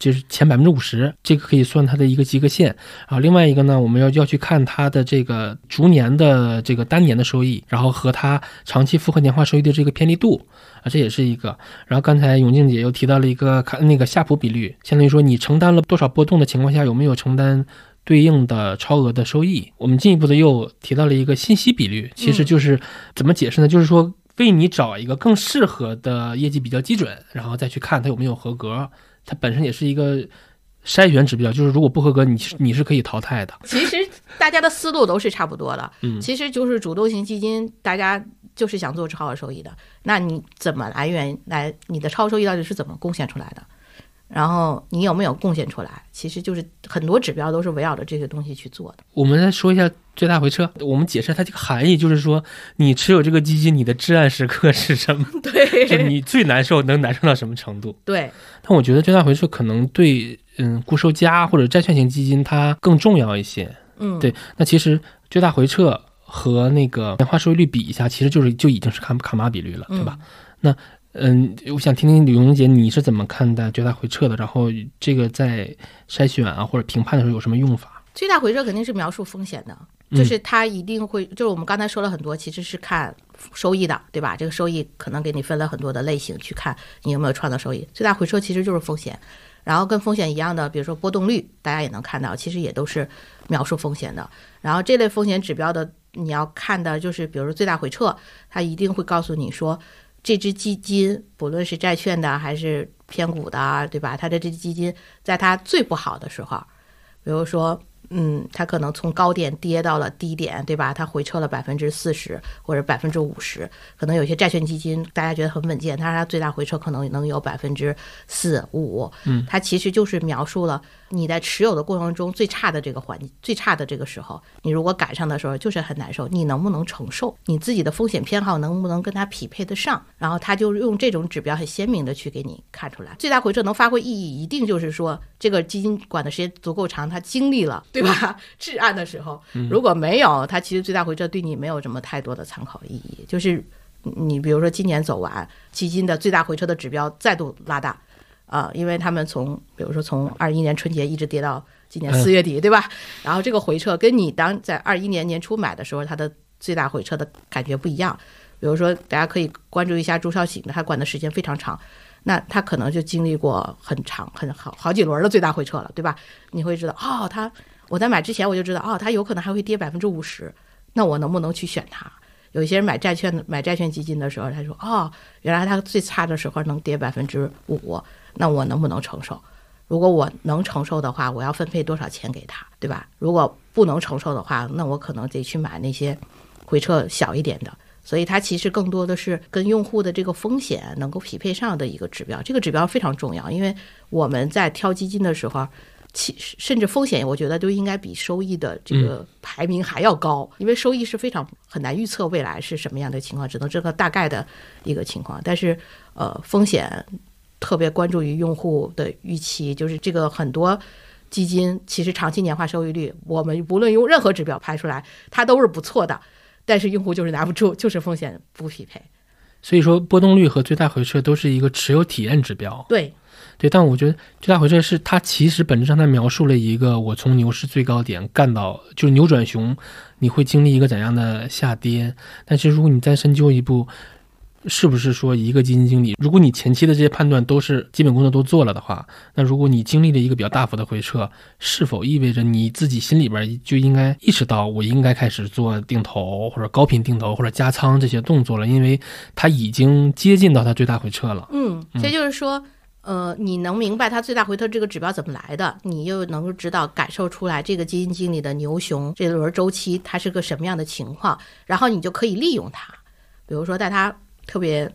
就是前百分之五十，这个可以算它的一个及格线啊。另外一个呢，我们要要去看它的这个逐年的这个单年的收益，然后和它长期复合年化收益的这个偏离度啊，这也是一个。然后刚才永静姐又提到了一个看那个夏普比率，相当于说你承担了多少波动的情况下，有没有承担对应的超额的收益。我们进一步的又提到了一个信息比率，其实就是怎么解释呢？就是说为你找一个更适合的业绩比较基准，然后再去看它有没有合格。它本身也是一个筛选指标，就是如果不合格，你你是可以淘汰的。其实大家的思路都是差不多的，嗯，其实就是主动型基金，大家就是想做超额收益的。那你怎么来源来？你的超额收益到底是怎么贡献出来的？然后你有没有贡献出来？其实就是很多指标都是围绕着这些东西去做的。我们再说一下最大回撤，我们解释它这个含义，就是说你持有这个基金，你的至暗时刻是什么？[laughs] 对，就你最难受，能难受到什么程度？对。但我觉得最大回撤可能对嗯固收加或者债券型基金它更重要一些。嗯，对。那其实最大回撤和那个年化收益率比一下，其实就是就已经是卡卡马比率了，对吧？那。嗯，我想听听李荣姐你是怎么看待最大回撤的？然后这个在筛选啊或者评判的时候有什么用法？最大回撤肯定是描述风险的，就是它一定会，就是我们刚才说了很多，其实是看收益的，对吧？这个收益可能给你分了很多的类型去看你有没有创造收益。最大回撤其实就是风险，然后跟风险一样的，比如说波动率，大家也能看到，其实也都是描述风险的。然后这类风险指标的你要看的就是，比如说最大回撤，它一定会告诉你说。这只基金，不论是债券的还是偏股的，对吧？它的这只基金，在它最不好的时候，比如说。嗯，它可能从高点跌到了低点，对吧？它回撤了百分之四十或者百分之五十，可能有些债券基金大家觉得很稳健，但是它最大回撤可能能有百分之四五。嗯，它其实就是描述了你在持有的过程中最差的这个环，最差的这个时候，你如果赶上的时候就是很难受，你能不能承受？你自己的风险偏好能不能跟它匹配得上？然后他就用这种指标很鲜明的去给你看出来，最大回撤能发挥意义，一定就是说这个基金管的时间足够长，它经历了。对吧？至暗的时候，如果没有它，其实最大回撤对你没有什么太多的参考意义。就是你比如说今年走完，基金的最大回撤的指标再度拉大啊，因为他们从比如说从二一年春节一直跌到今年四月底，对吧？然后这个回撤跟你当在二一年年初买的时候，它的最大回撤的感觉不一样。比如说，大家可以关注一下朱少醒的，他管的时间非常长，那他可能就经历过很长、很好好几轮的最大回撤了，对吧？你会知道，哦，他我在买之前我就知道，哦，他有可能还会跌百分之五十，那我能不能去选它？有一些人买债券、买债券基金的时候，他说，哦，原来他最差的时候能跌百分之五，那我能不能承受？如果我能承受的话，我要分配多少钱给他，对吧？如果不能承受的话，那我可能得去买那些回撤小一点的。所以它其实更多的是跟用户的这个风险能够匹配上的一个指标，这个指标非常重要，因为我们在挑基金的时候，其甚至风险我觉得都应该比收益的这个排名还要高，因为收益是非常很难预测未来是什么样的情况，只能这个大概的一个情况，但是呃风险特别关注于用户的预期，就是这个很多基金其实长期年化收益率，我们不论用任何指标排出来，它都是不错的。但是用户就是拿不住，就是风险不匹配，所以说波动率和最大回撤都是一个持有体验指标。对，对，但我觉得最大回撤是它其实本质上它描述了一个我从牛市最高点干到就是扭转熊，你会经历一个怎样的下跌？但是如果你再深究一步。是不是说一个基金经理，如果你前期的这些判断都是基本工作都做了的话，那如果你经历了一个比较大幅的回撤，是否意味着你自己心里边就应该意识到我应该开始做定投或者高频定投或者加仓这些动作了？因为它已经接近到它最大回撤了。嗯，这就是说，呃，你能明白它最大回撤这个指标怎么来的，你又能够知道感受出来这个基金经理的牛熊这轮周期它是个什么样的情况，然后你就可以利用它，比如说在它。特别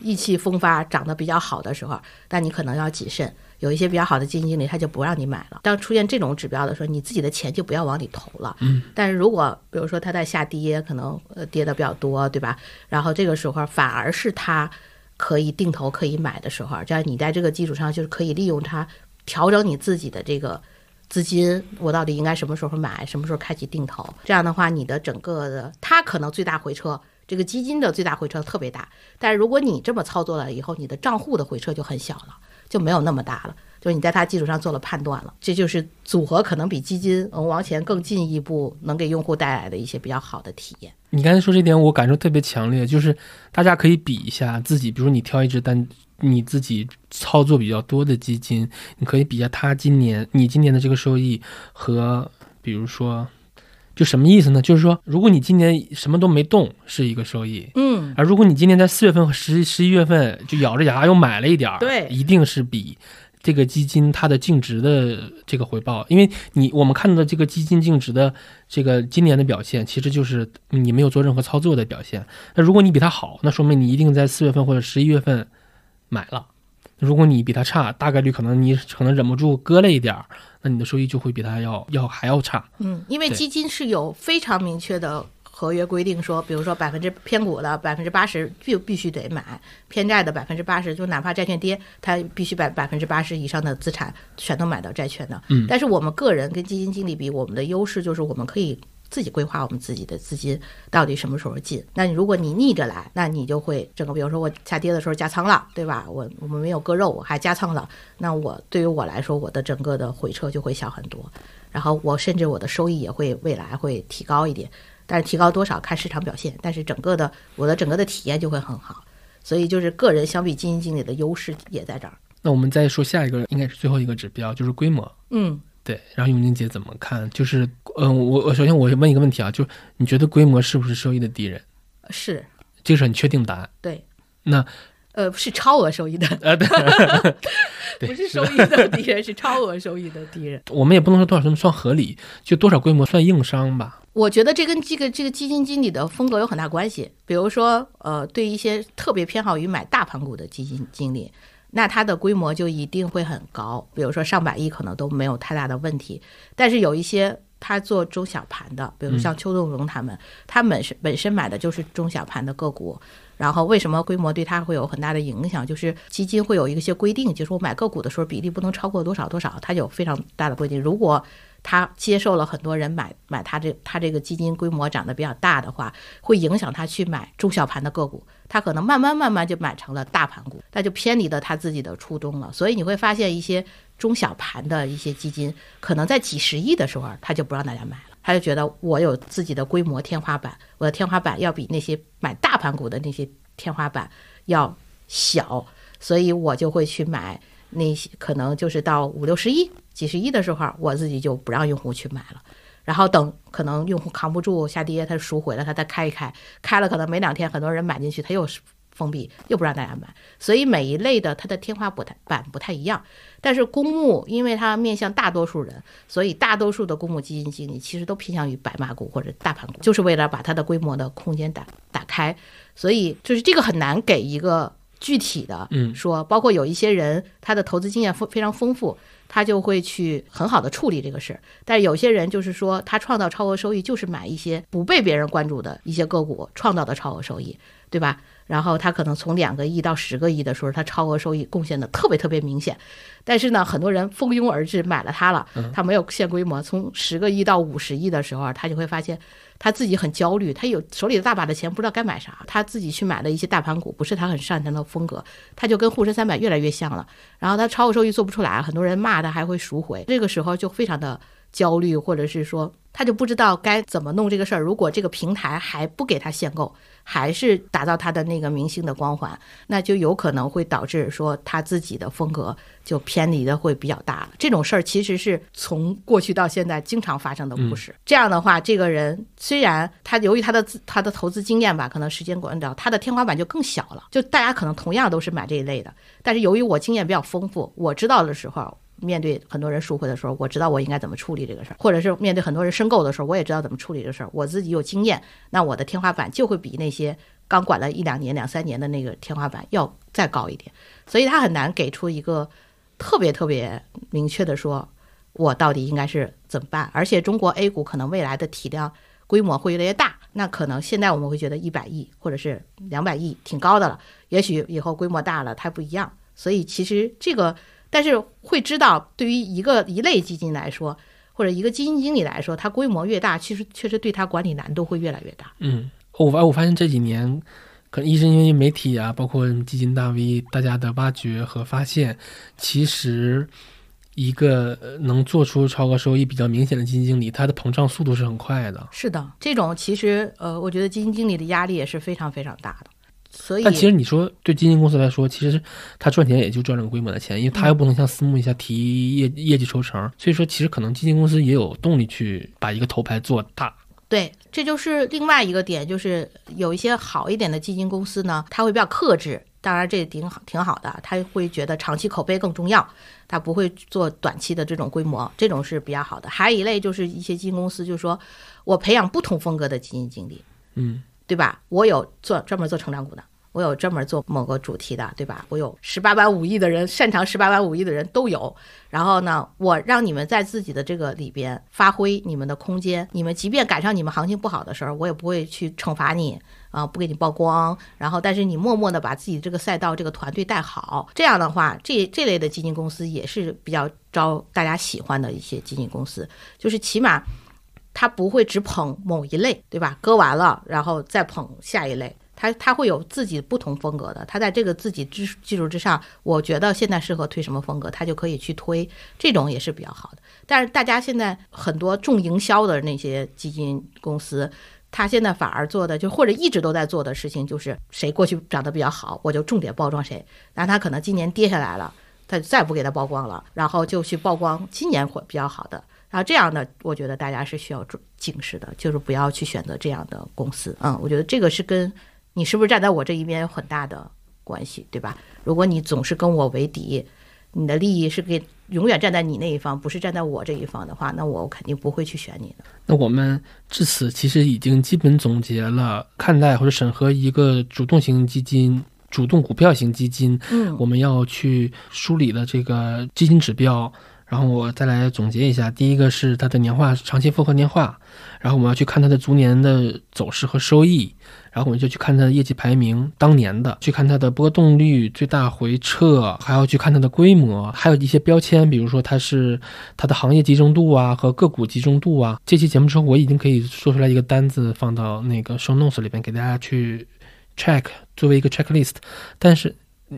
意气风发、长得比较好的时候，但你可能要谨慎。有一些比较好的基金经理，他就不让你买了。当出现这种指标的时候，你自己的钱就不要往里投了。嗯。但是如果比如说它在下跌，可能呃跌的比较多，对吧？然后这个时候反而是他可以定投、可以买的时候，这样你在这个基础上就是可以利用它调整你自己的这个资金。我到底应该什么时候买？什么时候开启定投？这样的话，你的整个的它可能最大回撤。这个基金的最大回撤特别大，但是如果你这么操作了以后，你的账户的回撤就很小了，就没有那么大了。就是你在它基础上做了判断了，这就是组合可能比基金嗯往前更进一步，能给用户带来的一些比较好的体验。你刚才说这点，我感受特别强烈，就是大家可以比一下自己，比如你挑一只单你自己操作比较多的基金，你可以比一下它今年你今年的这个收益和比如说。就什么意思呢？就是说，如果你今年什么都没动，是一个收益，嗯，而如果你今年在四月份和十十一月份就咬着牙又买了一点儿，对，一定是比这个基金它的净值的这个回报，因为你我们看到的这个基金净值的这个今年的表现，其实就是你没有做任何操作的表现。那如果你比它好，那说明你一定在四月份或者十一月份买了。如果你比它差，大概率可能你可能忍不住割了一点儿。那你的收益就会比它要要还要差。嗯，因为基金是有非常明确的合约规定，说，比如说百分之偏股的百分之八十就必须得买，偏债的百分之八十，就哪怕债券跌，它必须百百分之八十以上的资产全都买到债券的。嗯，但是我们个人跟基金经理比，我们的优势就是我们可以。自己规划我们自己的资金到底什么时候进？那你如果你逆着来，那你就会整个，比如说我下跌的时候加仓了，对吧？我我们没有割肉，我还加仓了，那我对于我来说，我的整个的回撤就会小很多，然后我甚至我的收益也会未来会提高一点，但是提高多少看市场表现，但是整个的我的整个的体验就会很好，所以就是个人相比基金经理的优势也在这儿。那我们再说下一个，应该是最后一个指标，就是规模。嗯。对，然后永宁姐怎么看？就是，嗯，我我首先我问一个问题啊，就是你觉得规模是不是收益的敌人？是，这个是很确定答案。对，那呃，是超额收益的，呃，对，[laughs] 不是收益的敌人，是超额收益的敌人。我们也不能说多少什么算合理，就多少规模算硬伤吧。我觉得这跟这个这个基金经理的风格有很大关系。比如说，呃，对一些特别偏好于买大盘股的基金经理。那它的规模就一定会很高，比如说上百亿可能都没有太大的问题。但是有一些他做中小盘的，比如像邱栋荣他们，他们是本身买的就是中小盘的个股。然后为什么规模对他会有很大的影响？就是基金会有一些规定，就是我买个股的时候比例不能超过多少多少，它有非常大的规定。如果他接受了很多人买买他这他这个基金规模涨得比较大的话，会影响他去买中小盘的个股，他可能慢慢慢慢就买成了大盘股，那就偏离了他自己的初衷了。所以你会发现一些中小盘的一些基金，可能在几十亿的时候他就不让大家买了。他就觉得我有自己的规模天花板，我的天花板要比那些买大盘股的那些天花板要小，所以我就会去买那些可能就是到五六十亿、几十亿的时候，我自己就不让用户去买了。然后等可能用户扛不住下跌，他赎回了，他再开一开，开了可能没两天，很多人买进去，他又封闭，又不让大家买。所以每一类的它的天花板不太一样。但是公募，因为它面向大多数人，所以大多数的公募基金经理其实都偏向于白马股或者大盘股，就是为了把它的规模的空间打打开。所以就是这个很难给一个具体的说，包括有一些人他的投资经验非非常丰富。他就会去很好的处理这个事儿，但是有些人就是说，他创造超额收益就是买一些不被别人关注的一些个股创造的超额收益，对吧？然后他可能从两个亿到十个亿的时候，他超额收益贡献的特别特别明显。但是呢，很多人蜂拥而至买了它了，他没有限规模，从十个亿到五十亿的时候，他就会发现。他自己很焦虑，他有手里的大把的钱，不知道该买啥。他自己去买了一些大盘股，不是他很擅长的风格，他就跟沪深三百越来越像了。然后他超额收益做不出来，很多人骂他，还会赎回。这个时候就非常的焦虑，或者是说他就不知道该怎么弄这个事儿。如果这个平台还不给他限购。还是打造他的那个明星的光环，那就有可能会导致说他自己的风格就偏离的会比较大了。这种事儿其实是从过去到现在经常发生的故事。这样的话，这个人虽然他由于他的他的投资经验吧，可能时间短短，他的天花板就更小了。就大家可能同样都是买这一类的，但是由于我经验比较丰富，我知道的时候。面对很多人赎回的时候，我知道我应该怎么处理这个事儿，或者是面对很多人申购的时候，我也知道怎么处理这个事儿。我自己有经验，那我的天花板就会比那些刚管了一两年、两三年的那个天花板要再高一点。所以他很难给出一个特别特别明确的说，我到底应该是怎么办。而且中国 A 股可能未来的体量规模会越来越大，那可能现在我们会觉得一百亿或者是两百亿挺高的了，也许以后规模大了它不一样。所以其实这个。但是会知道，对于一个一类基金来说，或者一个基金经理来说，它规模越大，其实确实对它管理难度会越来越大。嗯，我发我发现这几年，可能一是因为媒体啊，包括基金大 V 大家的挖掘和发现，其实一个能做出超额收益比较明显的基金经理，他的膨胀速度是很快的。是的，这种其实呃，我觉得基金经理的压力也是非常非常大的。所以，但其实你说对基金公司来说，其实他赚钱也就赚这个规模的钱，因为他又不能像私募一下提业业绩抽成，所以说其实可能基金公司也有动力去把一个头牌做大。对，这就是另外一个点，就是有一些好一点的基金公司呢，他会比较克制，当然这挺好挺好的，他会觉得长期口碑更重要，他不会做短期的这种规模，这种是比较好的。还有一类就是一些基金公司，就是说我培养不同风格的基金经理，嗯。对吧？我有做专门做成长股的，我有专门做某个主题的，对吧？我有十八般武艺的人，擅长十八般武艺的人都有。然后呢，我让你们在自己的这个里边发挥你们的空间。你们即便赶上你们行情不好的时候，我也不会去惩罚你啊，不给你曝光。然后，但是你默默的把自己这个赛道、这个团队带好，这样的话，这这类的基金公司也是比较招大家喜欢的一些基金公司，就是起码。他不会只捧某一类，对吧？割完了，然后再捧下一类，他他会有自己不同风格的。他在这个自己之基础之上，我觉得现在适合推什么风格，他就可以去推，这种也是比较好的。但是大家现在很多重营销的那些基金公司，他现在反而做的就或者一直都在做的事情，就是谁过去涨得比较好，我就重点包装谁。那他可能今年跌下来了，他再不给他曝光了，然后就去曝光今年会比较好的。然后这样的，我觉得大家是需要警示的，就是不要去选择这样的公司。嗯，我觉得这个是跟你是不是站在我这一边有很大的关系，对吧？如果你总是跟我为敌，你的利益是给永远站在你那一方，不是站在我这一方的话，那我肯定不会去选你的。那我们至此其实已经基本总结了看待或者审核一个主动型基金、主动股票型基金，嗯，我们要去梳理的这个基金指标。然后我再来总结一下，第一个是它的年化长期复合年化，然后我们要去看它的逐年的走势和收益，然后我们就去看它的业绩排名当年的，去看它的波动率、最大回撤，还要去看它的规模，还有一些标签，比如说它是它的行业集中度啊和个股集中度啊。这期节目之后，我已经可以说出来一个单子放到那个 show notes 里边给大家去 check 作为一个 checklist。但是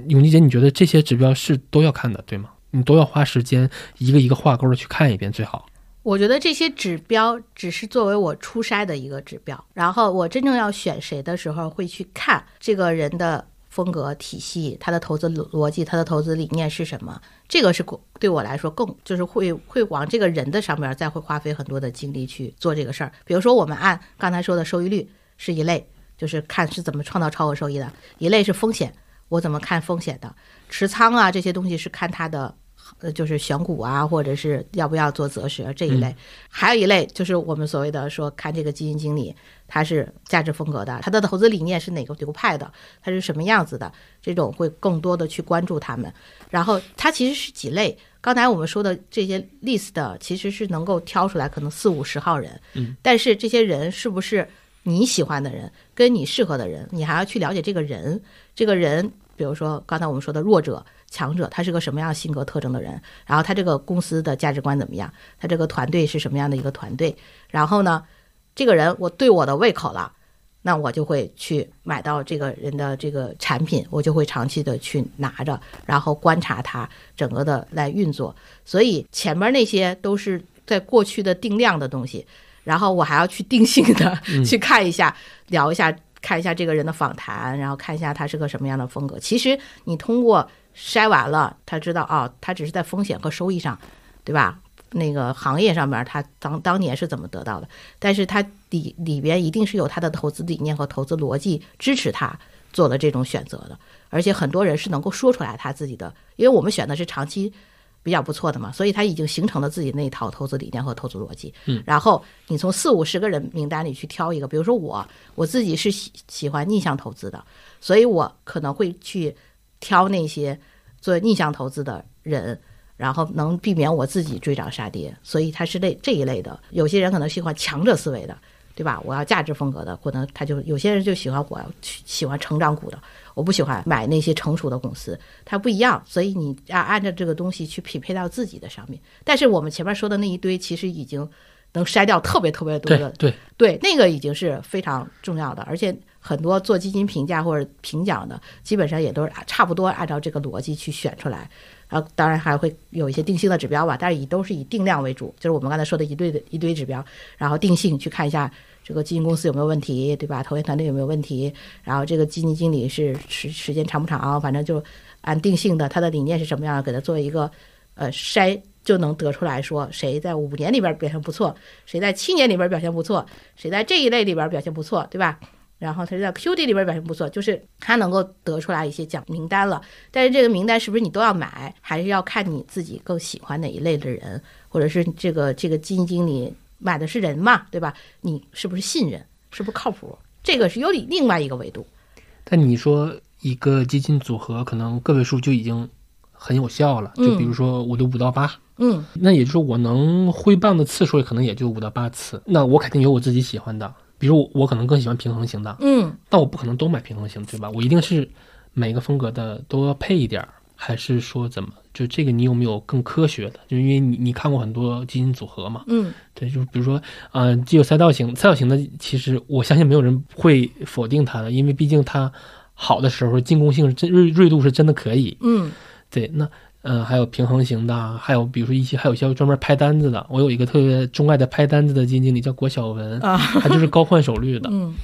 永吉姐，你觉得这些指标是都要看的，对吗？你都要花时间一个一个画勾的去看一遍最好。我觉得这些指标只是作为我初筛的一个指标，然后我真正要选谁的时候，会去看这个人的风格体系、他的投资逻辑、他的投资理念是什么。这个是对我来说更就是会会往这个人的上面再会花费很多的精力去做这个事儿。比如说，我们按刚才说的收益率是一类，就是看是怎么创造超额收益的；一类是风险，我怎么看风险的持仓啊这些东西是看他的。呃，就是选股啊，或者是要不要做择时这一类，还有一类就是我们所谓的说看这个基金经理他是价值风格的，他的投资理念是哪个流派的，他是什么样子的，这种会更多的去关注他们。然后他其实是几类，刚才我们说的这些 list 其实是能够挑出来可能四五十号人，嗯，但是这些人是不是你喜欢的人，跟你适合的人，你还要去了解这个人，这个人，比如说刚才我们说的弱者。强者他是个什么样性格特征的人？然后他这个公司的价值观怎么样？他这个团队是什么样的一个团队？然后呢，这个人我对我的胃口了，那我就会去买到这个人的这个产品，我就会长期的去拿着，然后观察他整个的来运作。所以前面那些都是在过去的定量的东西，然后我还要去定性的去看一下，聊一下，看一下这个人的访谈，然后看一下他是个什么样的风格。其实你通过。筛完了，他知道啊，他只是在风险和收益上，对吧？那个行业上面，他当当年是怎么得到的？但是他里里边一定是有他的投资理念和投资逻辑支持他做了这种选择的。而且很多人是能够说出来他自己的，因为我们选的是长期比较不错的嘛，所以他已经形成了自己那一套投资理念和投资逻辑。嗯，然后你从四五十个人名单里去挑一个，比如说我，我自己是喜喜欢逆向投资的，所以我可能会去。挑那些做逆向投资的人，然后能避免我自己追涨杀跌，所以他是类这一类的。有些人可能喜欢强者思维的，对吧？我要价值风格的，可能他就有些人就喜欢我喜欢成长股的，我不喜欢买那些成熟的公司，它不一样。所以你要按照这个东西去匹配到自己的上面。但是我们前面说的那一堆，其实已经能筛掉特别特别多的，对对，那个已经是非常重要的，而且。很多做基金评价或者评奖的，基本上也都是差不多按照这个逻辑去选出来，然后当然还会有一些定性的指标吧，但是以都是以定量为主，就是我们刚才说的一堆的一堆指标，然后定性去看一下这个基金公司有没有问题，对吧？投研团队有没有问题？然后这个基金经理是时时间长不长？反正就按定性的，他的理念是什么样的，给他做一个呃筛，就能得出来说谁在五年里边表现不错，谁在七年里边表现不错，谁在这一类里边表现不错，对吧？然后他就在 QD 里边表现不错，就是他能够得出来一些奖名单了。但是这个名单是不是你都要买，还是要看你自己更喜欢哪一类的人，或者是这个这个基金经理买的是人嘛，对吧？你是不是信任，是不是靠谱？这个是有另外一个维度。但你说一个基金组合可能个位数就已经很有效了，就比如说我的五到八，嗯，那也就是我能挥棒的次数可能也就五到八次，那我肯定有我自己喜欢的。比如我可能更喜欢平衡型的，嗯，但我不可能都买平衡型，对吧？我一定是每个风格的都要配一点儿，还是说怎么？就这个你有没有更科学的？就因为你你看过很多基金组合嘛，嗯，对，就比如说，嗯，既有赛道型，赛道型的其实我相信没有人会否定它的，因为毕竟它好的时候进攻性真锐锐度是真的可以，嗯，对，那。嗯，还有平衡型的，还有比如说一些，还有一些专门拍单子的。我有一个特别钟爱的拍单子的基金经理，叫郭晓文，他就是高换手率的。[laughs] 嗯，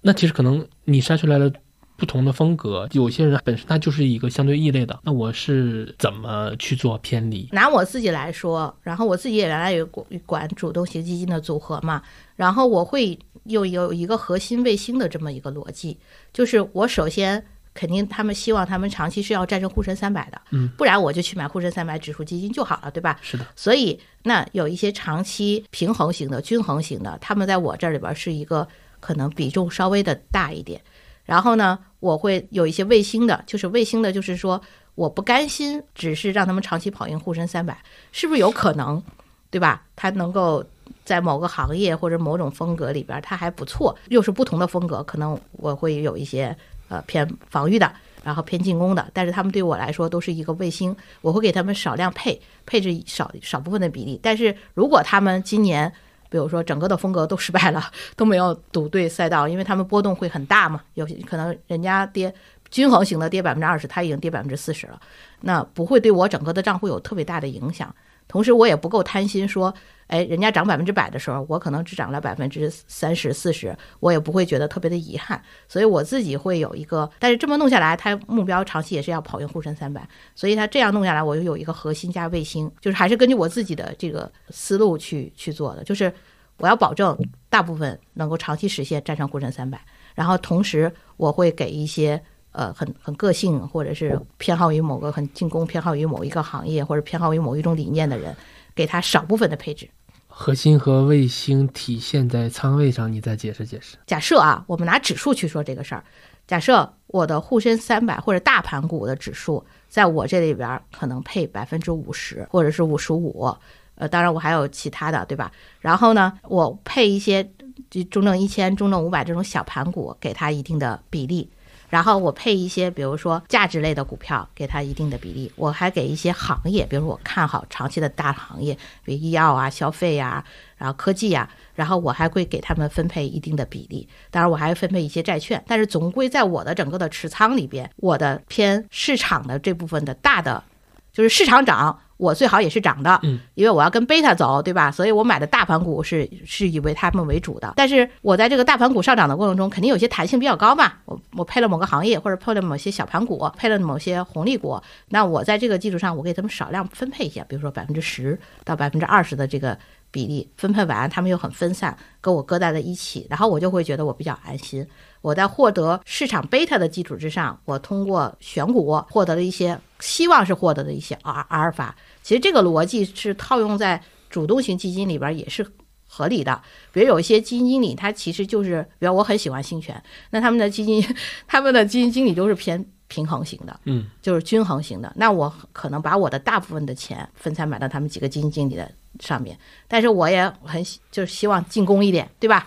那其实可能你筛出来了不同的风格，有些人本身他就是一个相对异类的。那我是怎么去做偏离？拿我自己来说，然后我自己也原来有管主动型基金的组合嘛，然后我会有有一个核心卫星的这么一个逻辑，就是我首先。肯定他们希望他们长期是要战胜沪深三百的，嗯，不然我就去买沪深三百指数基金就好了，对吧？是的。所以那有一些长期平衡型的、均衡型的，他们在我这里边是一个可能比重稍微的大一点。然后呢，我会有一些卫星的，就是卫星的，就是说我不甘心只是让他们长期跑赢沪深三百，是不是有可能，对吧？它能够在某个行业或者某种风格里边它还不错，又是不同的风格，可能我会有一些。呃，偏防御的，然后偏进攻的，但是他们对我来说都是一个卫星，我会给他们少量配配置少少部分的比例。但是如果他们今年，比如说整个的风格都失败了，都没有赌对赛道，因为他们波动会很大嘛，有可能人家跌均衡型的跌百分之二十，他已经跌百分之四十了，那不会对我整个的账户有特别大的影响。同时我也不够贪心，说，哎，人家涨百分之百的时候，我可能只涨了百分之三十四十，我也不会觉得特别的遗憾。所以我自己会有一个，但是这么弄下来，它目标长期也是要跑赢沪深三百，所以它这样弄下来，我就有一个核心加卫星，就是还是根据我自己的这个思路去去做的，就是我要保证大部分能够长期实现战胜沪深三百，然后同时我会给一些。呃，很很个性，或者是偏好于某个很进攻，偏好于某一个行业，或者偏好于某一种理念的人，给他少部分的配置。核心和卫星体现在仓位上，你再解释解释。假设啊，我们拿指数去说这个事儿，假设我的沪深三百或者大盘股的指数，在我这里边可能配百分之五十或者是五十五，呃，当然我还有其他的，对吧？然后呢，我配一些就中证一千、中证五百这种小盘股，给它一定的比例。然后我配一些，比如说价值类的股票，给它一定的比例。我还给一些行业，比如我看好长期的大行业，比如医药啊、消费呀，然后科技呀。然后我还会给他们分配一定的比例。当然，我还会分配一些债券。但是总归在我的整个的持仓里边，我的偏市场的这部分的大的，就是市场涨。我最好也是涨的，嗯，因为我要跟贝塔走，对吧？所以我买的大盘股是是以为他们为主的。但是我在这个大盘股上涨的过程中，肯定有些弹性比较高嘛。我我配了某个行业，或者配了某些小盘股，配了某些红利股。那我在这个基础上，我给他们少量分配一下，比如说百分之十到百分之二十的这个比例分配完，他们又很分散，跟我搁在了一起，然后我就会觉得我比较安心。我在获得市场贝塔的基础之上，我通过选股获得了一些希望是获得的一些阿阿尔法。其实这个逻辑是套用在主动型基金里边也是合理的。比如有一些基金经理，他其实就是，比如我很喜欢兴权，那他们的基金，[laughs] 他们的基金经理都是偏平衡型的，嗯，就是均衡型的。那我可能把我的大部分的钱分散买到他们几个基金经理的上面，但是我也很就是希望进攻一点，对吧？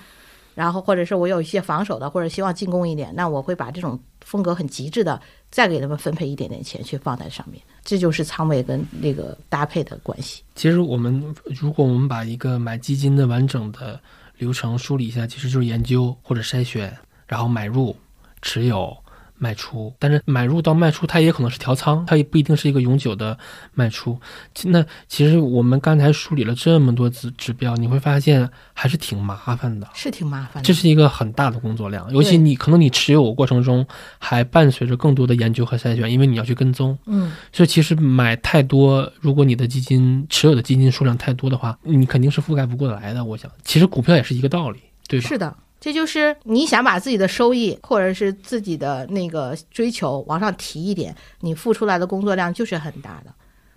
然后，或者是我有一些防守的，或者希望进攻一点，那我会把这种风格很极致的，再给他们分配一点点钱去放在上面，这就是仓位跟那个搭配的关系。其实我们如果我们把一个买基金的完整的流程梳理一下，其实就是研究或者筛选，然后买入、持有。卖出，但是买入到卖出，它也可能是调仓，它也不一定是一个永久的卖出。那其实我们刚才梳理了这么多指指标，你会发现还是挺麻烦的，是挺麻烦的。这是一个很大的工作量，尤其你可能你持有过程中还伴随着更多的研究和筛选，因为你要去跟踪。嗯，所以其实买太多，如果你的基金持有的基金数量太多的话，你肯定是覆盖不过来的。我想，其实股票也是一个道理，对吧？是的。这就是你想把自己的收益或者是自己的那个追求往上提一点，你付出来的工作量就是很大的。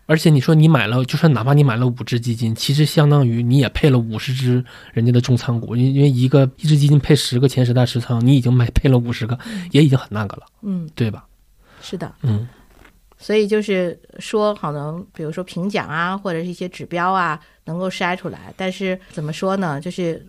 而且你说你买了，就算哪怕你买了五只基金，其实相当于你也配了五十只人家的重仓股，因因为一个一只基金配十个前十大持仓，你已经买配了五十个，也已经很那个了，嗯，对吧？是的，嗯。所以就是说，可能比如说评奖啊，或者是一些指标啊，能够筛出来，但是怎么说呢？就是。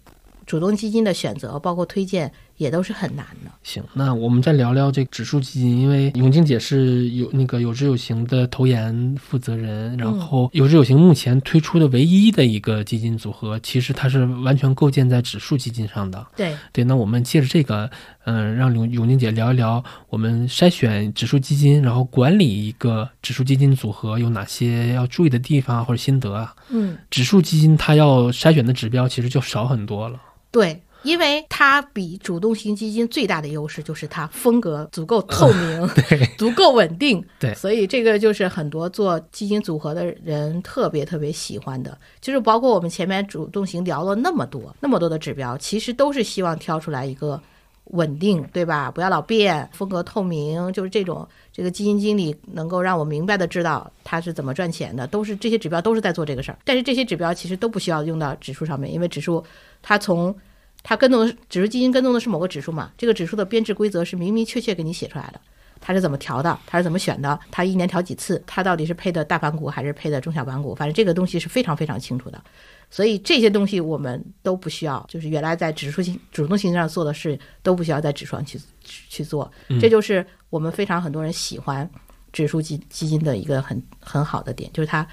主动基金的选择，包括推荐，也都是很难的。行，那我们再聊聊这个指数基金，因为永静姐是有那个有知有行的投研负责人，然后有知有行目前推出的唯一的一个基金组合，其实它是完全构建在指数基金上的。对对，那我们借着这个，嗯，让永永静姐聊一聊我们筛选指数基金，然后管理一个指数基金组合有哪些要注意的地方或者心得啊？嗯，指数基金它要筛选的指标其实就少很多了。对，因为它比主动型基金最大的优势就是它风格足够透明，[laughs] 对，足够稳定，对，所以这个就是很多做基金组合的人特别特别喜欢的。就是包括我们前面主动型聊了那么多那么多的指标，其实都是希望挑出来一个稳定，对吧？不要老变，风格透明，就是这种这个基金经理能够让我明白的知道他是怎么赚钱的，都是这些指标都是在做这个事儿。但是这些指标其实都不需要用到指数上面，因为指数。它从它跟踪的指数基金跟踪的是某个指数嘛？这个指数的编制规则是明明确确给你写出来的，它是怎么调的？它是怎么选的？它一年调几次？它到底是配的大盘股还是配的中小盘股？反正这个东西是非常非常清楚的。所以这些东西我们都不需要，就是原来在指数型主动型上做的事都不需要在指数上去去做。这就是我们非常很多人喜欢指数基基金的一个很很好的点，就是它。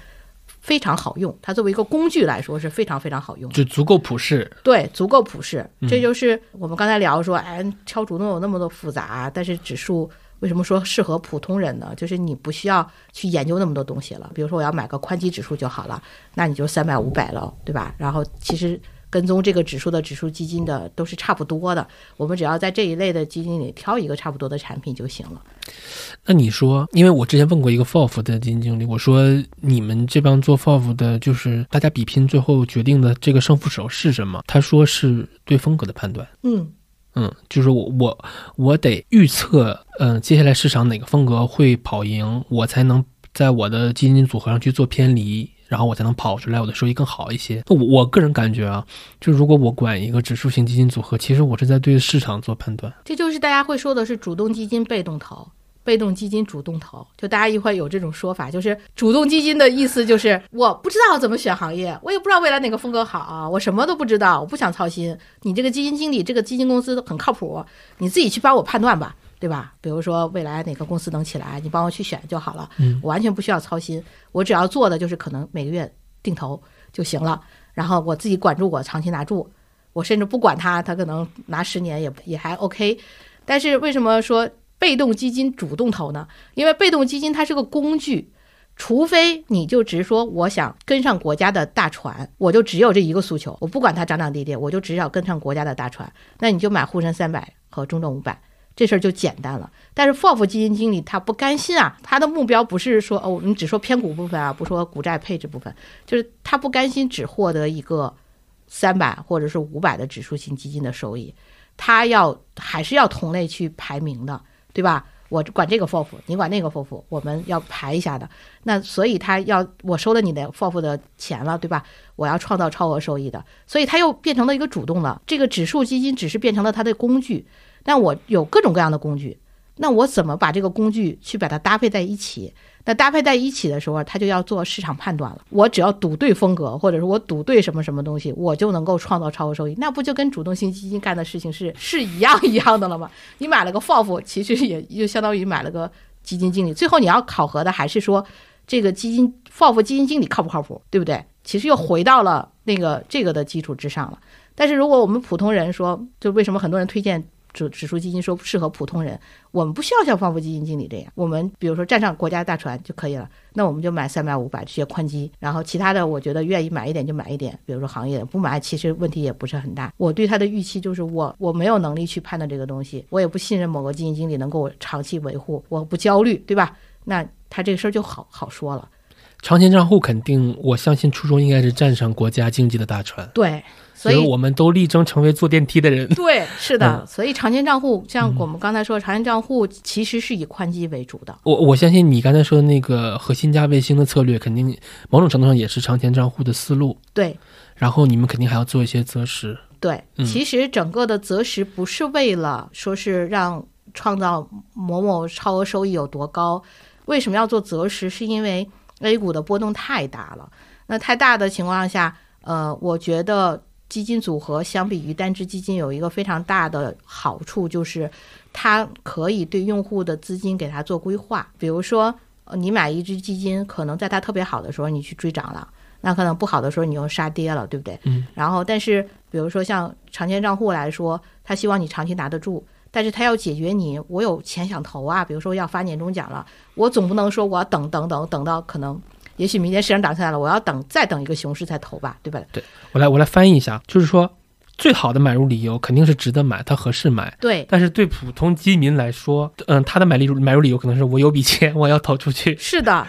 非常好用，它作为一个工具来说是非常非常好用，就足够普适。对，足够普适。这就是我们刚才聊说，哎，超主动有那么多复杂，但是指数为什么说适合普通人呢？就是你不需要去研究那么多东西了。比如说我要买个宽基指数就好了，那你就三百五百了，对吧？然后其实跟踪这个指数的指数基金的都是差不多的。我们只要在这一类的基金里挑一个差不多的产品就行了。那你说，因为我之前问过一个 FOF 的基金经理，我说你们这帮做 FOF 的，就是大家比拼最后决定的这个胜负手是什么？他说是对风格的判断。嗯。嗯，就是我我我得预测，嗯，接下来市场哪个风格会跑赢，我才能在我的基金组合上去做偏离，然后我才能跑出来，我的收益更好一些。我我个人感觉啊，就如果我管一个指数型基金组合，其实我是在对市场做判断。这就是大家会说的是主动基金被动投。被动基金主动投，就大家一块有这种说法，就是主动基金的意思就是我不知道怎么选行业，我也不知道未来哪个风格好，我什么都不知道，我不想操心。你这个基金经理，这个基金公司很靠谱，你自己去帮我判断吧，对吧？比如说未来哪个公司能起来，你帮我去选就好了，我完全不需要操心，我只要做的就是可能每个月定投就行了，然后我自己管住我长期拿住，我甚至不管它，它可能拿十年也也还 OK。但是为什么说？被动基金主动投呢？因为被动基金它是个工具，除非你就直说我想跟上国家的大船，我就只有这一个诉求，我不管它涨涨跌跌，我就只要跟上国家的大船，那你就买沪深三百和中证五百，这事儿就简单了。但是 FOF 基金经理他不甘心啊，他的目标不是说哦，你只说偏股部分啊，不说股债配置部分，就是他不甘心只获得一个三百或者是五百的指数型基金的收益，他要还是要同类去排名的。对吧？我管这个 FOF，你管那个 FOF，我们要排一下的。那所以他要我收了你的 FOF 的钱了，对吧？我要创造超额收益的，所以他又变成了一个主动了。这个指数基金只是变成了他的工具。那我有各种各样的工具，那我怎么把这个工具去把它搭配在一起？那搭配在一起的时候，他就要做市场判断了。我只要赌对风格，或者是我赌对什么什么东西，我就能够创造超额收益。那不就跟主动型基金干的事情是 [laughs] 是一样一样的了吗？你买了个 FOF，其实也就相当于买了个基金经理。最后你要考核的还是说这个基金 FOF 基金经理靠不靠谱，对不对？其实又回到了那个这个的基础之上了。但是如果我们普通人说，就为什么很多人推荐？指指数基金说适合普通人，我们不需要像放富基金经理这样，我们比如说站上国家大船就可以了，那我们就买三百五百这些宽基，然后其他的我觉得愿意买一点就买一点，比如说行业不买其实问题也不是很大。我对他的预期就是我我没有能力去判断这个东西，我也不信任某个基金经理能够长期维护，我不焦虑，对吧？那他这个事儿就好好说了。长钱账户肯定，我相信初衷应该是站上国家经济的大船。对。所以我们都力争成为坐电梯的人。[laughs] 对，是的。所以长钱账户，像我们刚才说，长钱账户其实是以宽基为主的。我我相信你刚才说的那个核心加卫星的策略，肯定某种程度上也是长钱账户的思路。对。然后你们肯定还要做一些择时。对，其实整个的择时不是为了说是让创造某某超额收益有多高。为什么要做择时？是因为 A 股的波动太大了。那太大的情况下，呃，我觉得。基金组合相比于单只基金有一个非常大的好处，就是它可以对用户的资金给它做规划。比如说，你买一只基金，可能在它特别好的时候你去追涨了，那可能不好的时候你又杀跌了，对不对？嗯。然后，但是比如说像长钱账户来说，他希望你长期拿得住，但是他要解决你我有钱想投啊，比如说要发年终奖了，我总不能说我要等等等等到可能。也许明天市场涨起来了，我要等再等一个熊市再投吧，对吧？对我来我来翻译一下，就是说，最好的买入理由肯定是值得买，它合适买。对，但是对普通基民来说，嗯，他的买入买入理由可能是我有笔钱，我要投出去。是的，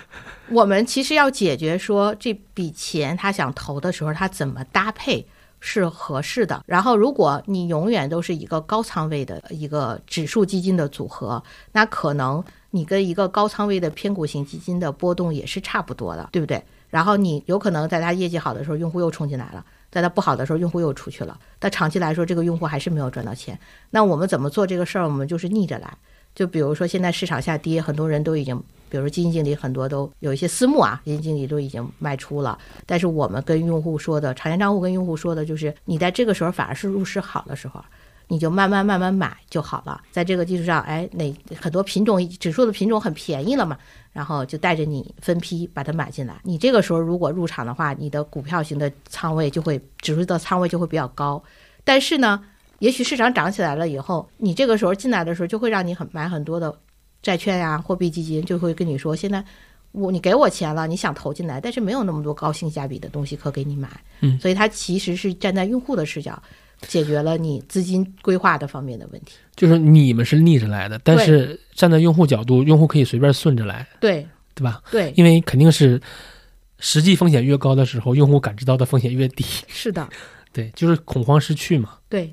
我们其实要解决说这笔钱他想投的时候，他怎么搭配是合适的。然后，如果你永远都是一个高仓位的一个指数基金的组合，那可能。你跟一个高仓位的偏股型基金的波动也是差不多的，对不对？然后你有可能在它业绩好的时候，用户又冲进来了；在它不好的时候，用户又出去了。但长期来说，这个用户还是没有赚到钱。那我们怎么做这个事儿？我们就是逆着来。就比如说现在市场下跌，很多人都已经，比如基金经理很多都有一些私募啊，基金经理都已经卖出了。但是我们跟用户说的，长线账户跟用户说的就是，你在这个时候反而是入市好的时候。你就慢慢慢慢买就好了，在这个基础上，哎，哪很多品种指数的品种很便宜了嘛，然后就带着你分批把它买进来。你这个时候如果入场的话，你的股票型的仓位就会指数的仓位就会比较高。但是呢，也许市场涨起来了以后，你这个时候进来的时候就会让你很买很多的债券呀、货币基金，就会跟你说，现在我你给我钱了，你想投进来，但是没有那么多高性价比的东西可给你买。嗯，所以它其实是站在用户的视角，解决了你资金规划的方面的问题。就是你们是逆着来的，但是站在用户角度，用户可以随便顺着来。对，对吧？对，因为肯定是实际风险越高的时候，用户感知到的风险越低。是的，对，就是恐慌失去嘛。对。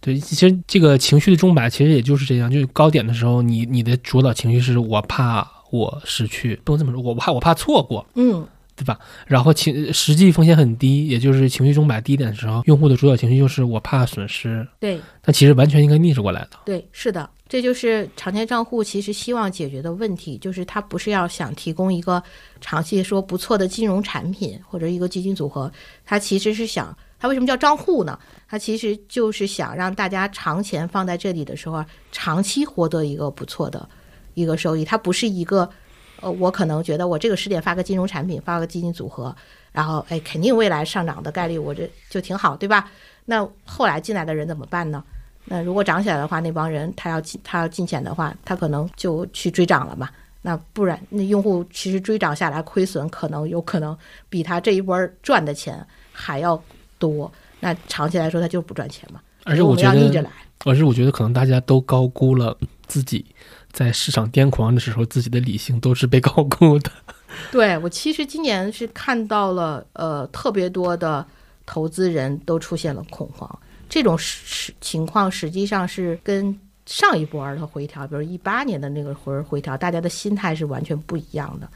对，其实这个情绪的钟摆其实也就是这样，就是高点的时候，你你的主导情绪是我怕我失去，不能这么说，我怕我怕错过，嗯，对吧？然后情实际风险很低，也就是情绪钟摆低点的时候，用户的主导情绪就是我怕损失，对，那其实完全应该逆着过来的。对，是的，这就是长线账户其实希望解决的问题，就是它不是要想提供一个长期说不错的金融产品或者一个基金组合，它其实是想。它为什么叫账户呢？它其实就是想让大家长钱放在这里的时候，长期获得一个不错的一个收益。它不是一个，呃，我可能觉得我这个时点发个金融产品，发个基金组合，然后哎，肯定未来上涨的概率我这就挺好，对吧？那后来进来的人怎么办呢？那如果涨起来的话，那帮人他要进他要进钱的话，他可能就去追涨了嘛。那不然，那用户其实追涨下来亏损，可能有可能比他这一波赚的钱还要。多，那长期来说它就不赚钱嘛。而且我觉得，而是我觉得可能大家都高估了自己在市场癫狂的时候，自己的理性都是被高估的。[laughs] 对我其实今年是看到了，呃，特别多的投资人都出现了恐慌。这种实情况实际上是跟上一波的回调，比如一八年的那个回回调，大家的心态是完全不一样的。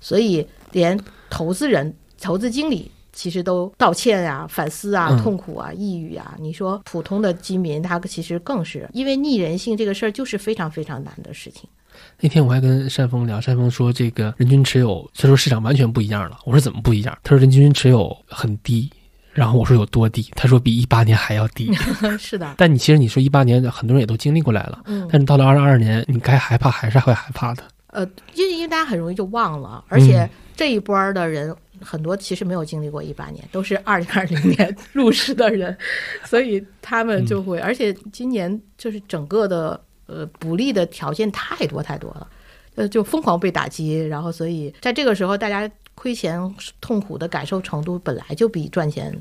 所以连投资人、投资经理。其实都道歉呀、反思啊、痛苦啊、抑郁啊。你说普通的居民，他其实更是因为逆人性这个事儿，就是非常非常难的事情。那天我还跟单峰聊，单峰说这个人均持有，他说市场完全不一样了。我说怎么不一样？他说人均持有很低，然后我说有多低？他说比一八年还要低。[laughs] 是的。但你其实你说一八年很多人也都经历过来了，嗯。但是到了二二年，你该害怕还是会害怕的。呃，因为因为大家很容易就忘了，而且这一波的人。很多其实没有经历过一八年，都是二零二零年入市的人，[laughs] 所以他们就会，而且今年就是整个的呃不利的条件太多太多了，呃就疯狂被打击，然后所以在这个时候，大家亏钱痛苦的感受程度本来就比赚钱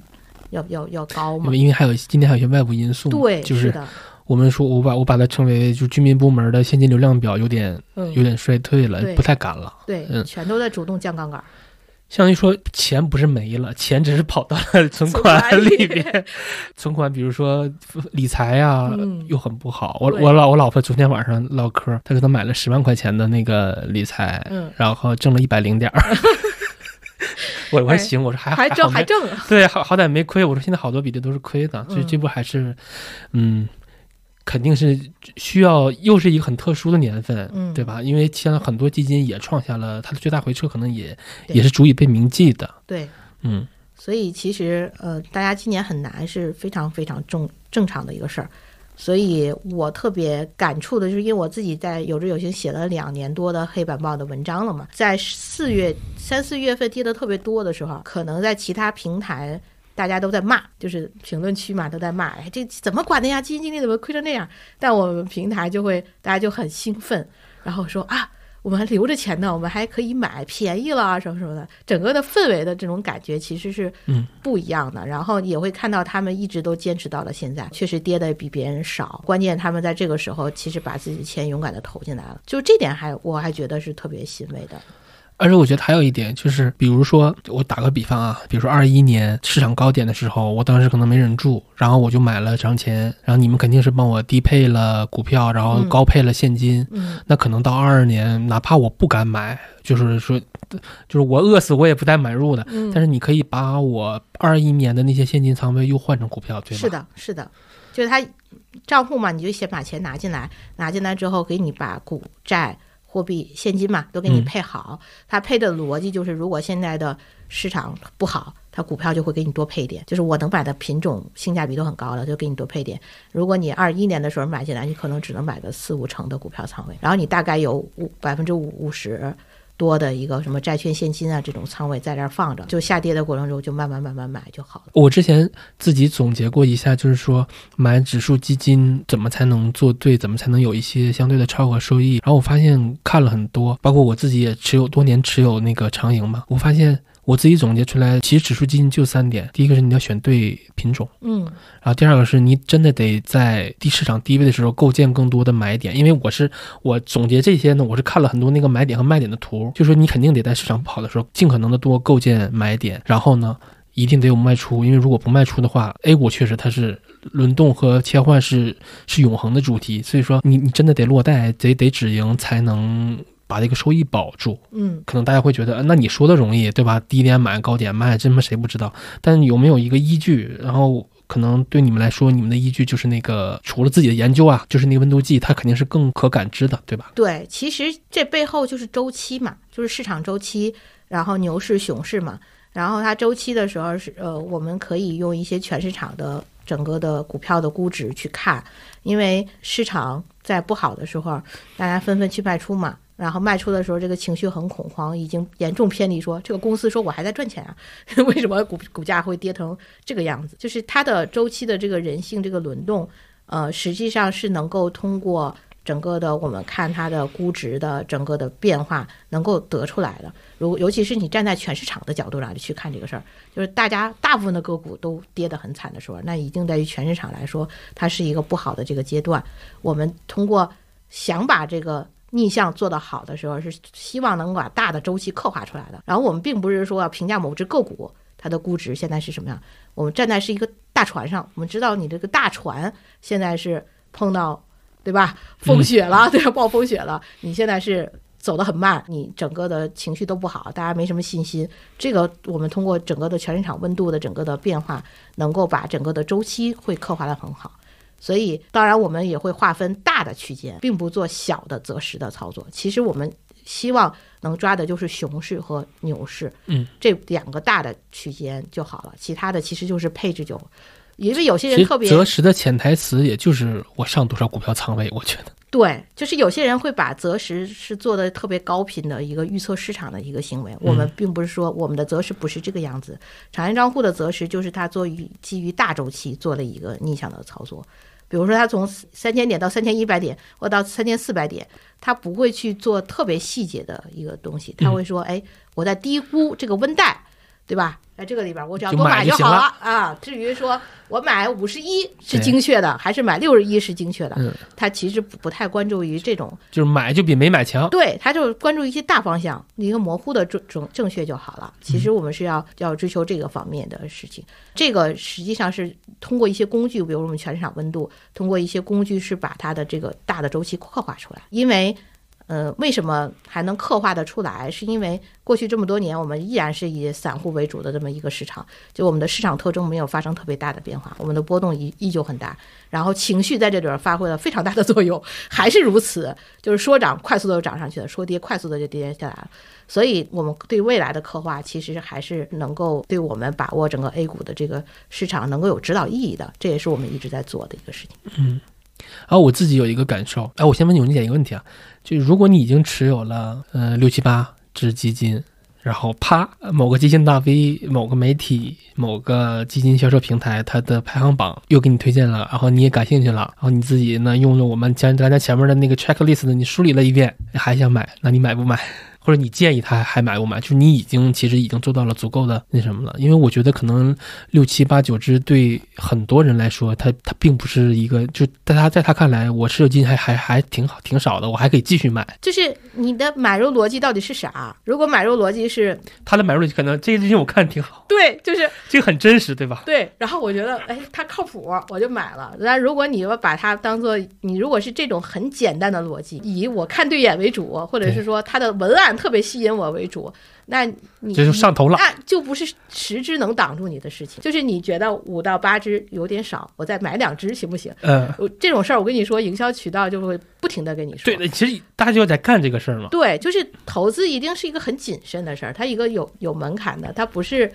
要要要高嘛，因为还有今天还有一些外部因素，对，就是的。我们说我把我把它称为就居民部门的现金流量表有点有点衰退了，不太敢了，对，全都在主动降杠杆。相当于说，钱不是没了，钱只是跑到了 [laughs] 存款里边。存款，比如说理财呀，又很不好。我我老我老婆昨天晚上唠嗑，她给她买了十万块钱的那个理财，然后挣了一百零点儿。[laughs] 我我说行，我说还还挣还挣，对，好好歹没亏。我说现在好多比例都是亏的，所以这不还是，嗯。肯定是需要，又是一个很特殊的年份，嗯，对吧？因为现在很多基金也创下了它的最大回撤，可能也也是足以被铭记的。对，嗯，所以其实呃，大家今年很难是非常非常正正常的一个事儿。所以我特别感触的就是，因为我自己在有志有行写了两年多的黑板报的文章了嘛，在四月三四月份跌的特别多的时候，可能在其他平台。大家都在骂，就是评论区嘛，都在骂，哎，这怎么管的呀？基金经理怎么亏成那样？但我们平台就会，大家就很兴奋，然后说啊，我们还留着钱呢，我们还可以买，便宜了什么什么的。整个的氛围的这种感觉其实是不一样的。然后也会看到他们一直都坚持到了现在，确实跌的比别人少。关键他们在这个时候其实把自己的钱勇敢的投进来了，就这点还我还觉得是特别欣慰的。而且我觉得还有一点就是，比如说我打个比方啊，比如说二一年市场高点的时候，我当时可能没忍住，然后我就买了长钱，然后你们肯定是帮我低配了股票，然后高配了现金。嗯，那可能到二二年，哪怕我不敢买，就是说，就是我饿死我也不带买入的。嗯，但是你可以把我二一年的那些现金仓位又换成股票，对吗？是的，是的，就是他账户嘛，你就先把钱拿进来，拿进来之后给你把股债。货币、现金嘛，都给你配好。它配的逻辑就是，如果现在的市场不好，它股票就会给你多配点。就是我能买的品种性价比都很高了，就给你多配点。如果你二一年的时候买进来，你可能只能买个四五成的股票仓位，然后你大概有五百分之五五十多的一个什么债券现金啊这种仓位在这儿放着，就下跌的过程中就慢慢慢慢买就好了。我之前自己总结过一下，就是说买指数基金怎么才能做对，怎么才能有一些相对的超额收益。然后我发现看了很多，包括我自己也持有多年持有那个长盈嘛，我发现。我自己总结出来，其实指数基金就三点：第一个是你要选对品种，嗯，然后第二个是你真的得在低市场低位的时候构建更多的买点。因为我是我总结这些呢，我是看了很多那个买点和卖点的图，就说你肯定得在市场不好的时候，尽可能的多构建买点，然后呢，一定得有卖出，因为如果不卖出的话，A 股确实它是轮动和切换是是永恒的主题，所以说你你真的得落袋，得得止盈才能。把这个收益保住，嗯，可能大家会觉得，那你说的容易，对吧？低点买，高点卖，这他妈谁不知道？但有没有一个依据？然后可能对你们来说，你们的依据就是那个，除了自己的研究啊，就是那个温度计，它肯定是更可感知的，对吧？对，其实这背后就是周期嘛，就是市场周期，然后牛市、熊市嘛。然后它周期的时候是，呃，我们可以用一些全市场的整个的股票的估值去看，因为市场在不好的时候，大家纷纷去卖出嘛。然后卖出的时候，这个情绪很恐慌，已经严重偏离。说这个公司说我还在赚钱啊，[laughs] 为什么股股价会跌成这个样子？就是它的周期的这个人性这个轮动，呃，实际上是能够通过整个的我们看它的估值的整个的变化，能够得出来的。如尤其是你站在全市场的角度上去看这个事儿，就是大家大部分的个股都跌得很惨的时候，那一定在于全市场来说，它是一个不好的这个阶段。我们通过想把这个。逆向做得好的时候，是希望能把大的周期刻画出来的。然后我们并不是说要评价某只个股它的估值现在是什么样，我们站在是一个大船上，我们知道你这个大船现在是碰到，对吧？风雪了，对吧？暴风雪了，你现在是走得很慢，你整个的情绪都不好，大家没什么信心。这个我们通过整个的全市场温度的整个的变化，能够把整个的周期会刻画得很好。所以，当然我们也会划分大的区间，并不做小的择时的操作。其实我们希望能抓的就是熊市和牛市，嗯，这两个大的区间就好了。其他的其实就是配置就，因为有些人特别择时的潜台词，也就是我上多少股票仓位。我觉得对，就是有些人会把择时是做的特别高频的一个预测市场的一个行为。我们并不是说我们的择时不是这个样子，长线账户的择时就是它做于基于大周期做了一个逆向的操作。比如说，他从三千点到三千一百点，或到三千四百点，他不会去做特别细节的一个东西，他会说：“哎，我在低估这个温带，对吧？”在这个里边，我只要多买就好了啊。至于说我买五十一是精确的，还是买六十一是精确的，他其实不不太关注于这种，就是买就比没买强。对，他就关注一些大方向，一个模糊的正正正确就好了。其实我们是要要追求这个方面的事情。这个实际上是通过一些工具，比如我们全场温度，通过一些工具是把它的这个大的周期刻画出来，因为。呃，为什么还能刻画得出来？是因为过去这么多年，我们依然是以散户为主的这么一个市场，就我们的市场特征没有发生特别大的变化，我们的波动依依旧很大，然后情绪在这里边发挥了非常大的作用，还是如此，就是说涨快速的涨上去了，说跌快速的就跌下来了。所以，我们对未来的刻画其实还是能够对我们把握整个 A 股的这个市场能够有指导意义的，这也是我们一直在做的一个事情。嗯。然后我自己有一个感受，哎，我先问永姐一个问题啊，就如果你已经持有了呃六七八只基金，然后啪，某个基金大 V、某个媒体、某个基金销售平台，它的排行榜又给你推荐了，然后你也感兴趣了，然后你自己呢用了我们前刚才前面的那个 checklist，你梳理了一遍，还想买，那你买不买？或者你建议他还买不买？就是你已经其实已经做到了足够的那什么了，因为我觉得可能六七八九只对很多人来说，它它并不是一个，就在他在他看来，我持有金还还还挺好挺少的，我还可以继续买。就是你的买入逻辑到底是啥？如果买入逻辑是他的买入逻辑，可能这些东西我看挺好，对，就是这个很真实，对吧？对，然后我觉得哎，他靠谱，我就买了。那如果你要把它当做你如果是这种很简单的逻辑，以我看对眼为主，或者是说他的文案特别吸引我。为主，那你这就上头了，那就不是十只能挡住你的事情。就是你觉得五到八只有点少，我再买两只行不行？嗯，这种事儿我跟你说，营销渠道就会不停的跟你说。对的，其实大家就在干这个事儿嘛。对，就是投资一定是一个很谨慎的事儿，它一个有有门槛的，它不是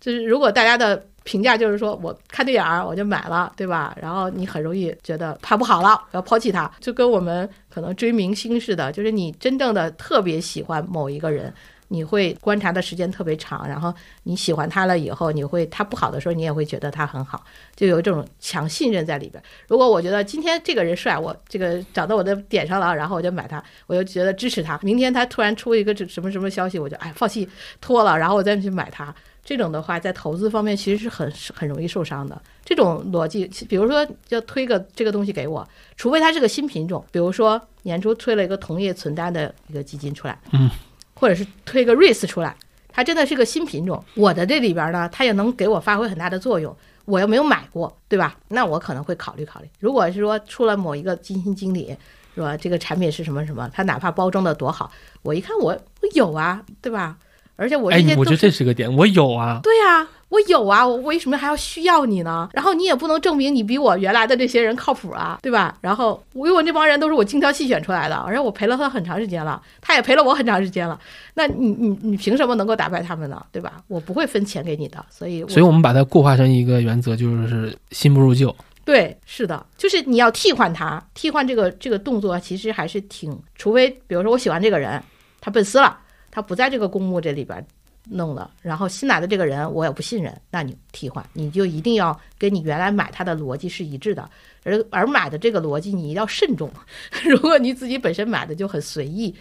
就是如果大家的评价就是说，我看对眼儿我就买了，对吧？然后你很容易觉得它不好了，要抛弃它，就跟我们可能追明星似的，就是你真正的特别喜欢某一个人，你会观察的时间特别长，然后你喜欢他了以后，你会他不好的时候，你也会觉得他很好，就有这种强信任在里边。如果我觉得今天这个人帅，我这个找到我的点上了，然后我就买他，我就觉得支持他。明天他突然出一个什么什么消息，我就哎放弃脱了，然后我再去买他。这种的话，在投资方面其实是很很容易受伤的。这种逻辑，比如说要推个这个东西给我，除非它是个新品种，比如说年初推了一个同业存单的一个基金出来，嗯，或者是推个 REITs 出来，它真的是个新品种，我的这里边呢，它也能给我发挥很大的作用。我又没有买过，对吧？那我可能会考虑考虑。如果是说出了某一个基金经理说这个产品是什么什么，他哪怕包装的多好，我一看我我有啊，对吧？而且我哎，我觉得这是个点，我有啊。对呀，我有啊，我为什么还要需要你呢？然后你也不能证明你比我原来的这些人靠谱啊，对吧？然后我因为我那帮人都是我精挑细选出来的，而且我陪了他很长时间了，他也陪了我很长时间了。那你你你凭什么能够打败他们呢？对吧？我不会分钱给你的，所以所以我们把它固化成一个原则，就是新不如旧。对，是的，就是你要替换他，替换这个这个动作其实还是挺，除非比如说我喜欢这个人，他奔私了。他不在这个公募这里边弄了，然后新来的这个人我也不信任，那你替换，你就一定要跟你原来买他的逻辑是一致的，而而买的这个逻辑你一定要慎重。[laughs] 如果你自己本身买的就很随意，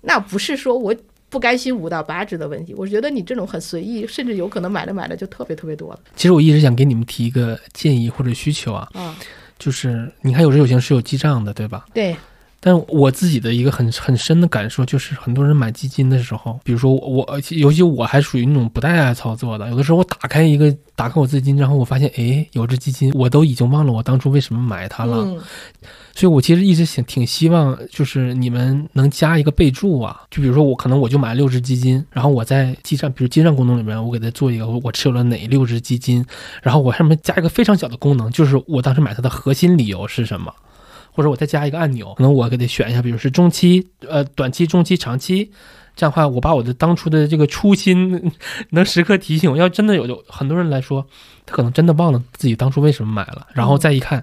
那不是说我不甘心五到八只的问题，我觉得你这种很随意，甚至有可能买着买着就特别特别多了。其实我一直想给你们提一个建议或者需求啊，啊，就是你看有时有形是有记账的，对吧？对。但我自己的一个很很深的感受就是，很多人买基金的时候，比如说我，尤其我还属于那种不太爱操作的。有的时候我打开一个，打开我自己基金，然后我发现，哎，有只基金，我都已经忘了我当初为什么买它了。所以我其实一直想挺希望，就是你们能加一个备注啊，就比如说我可能我就买了六只基金，然后我在记账，比如记账功能里面，我给它做一个，我持有了哪六只基金，然后我上面加一个非常小的功能，就是我当时买它的核心理由是什么。或者我再加一个按钮，可能我给它选一下，比如是中期、呃短期、中期、长期，这样的话，我把我的当初的这个初心能时刻提醒我。要真的有有很多人来说，他可能真的忘了自己当初为什么买了，然后再一看，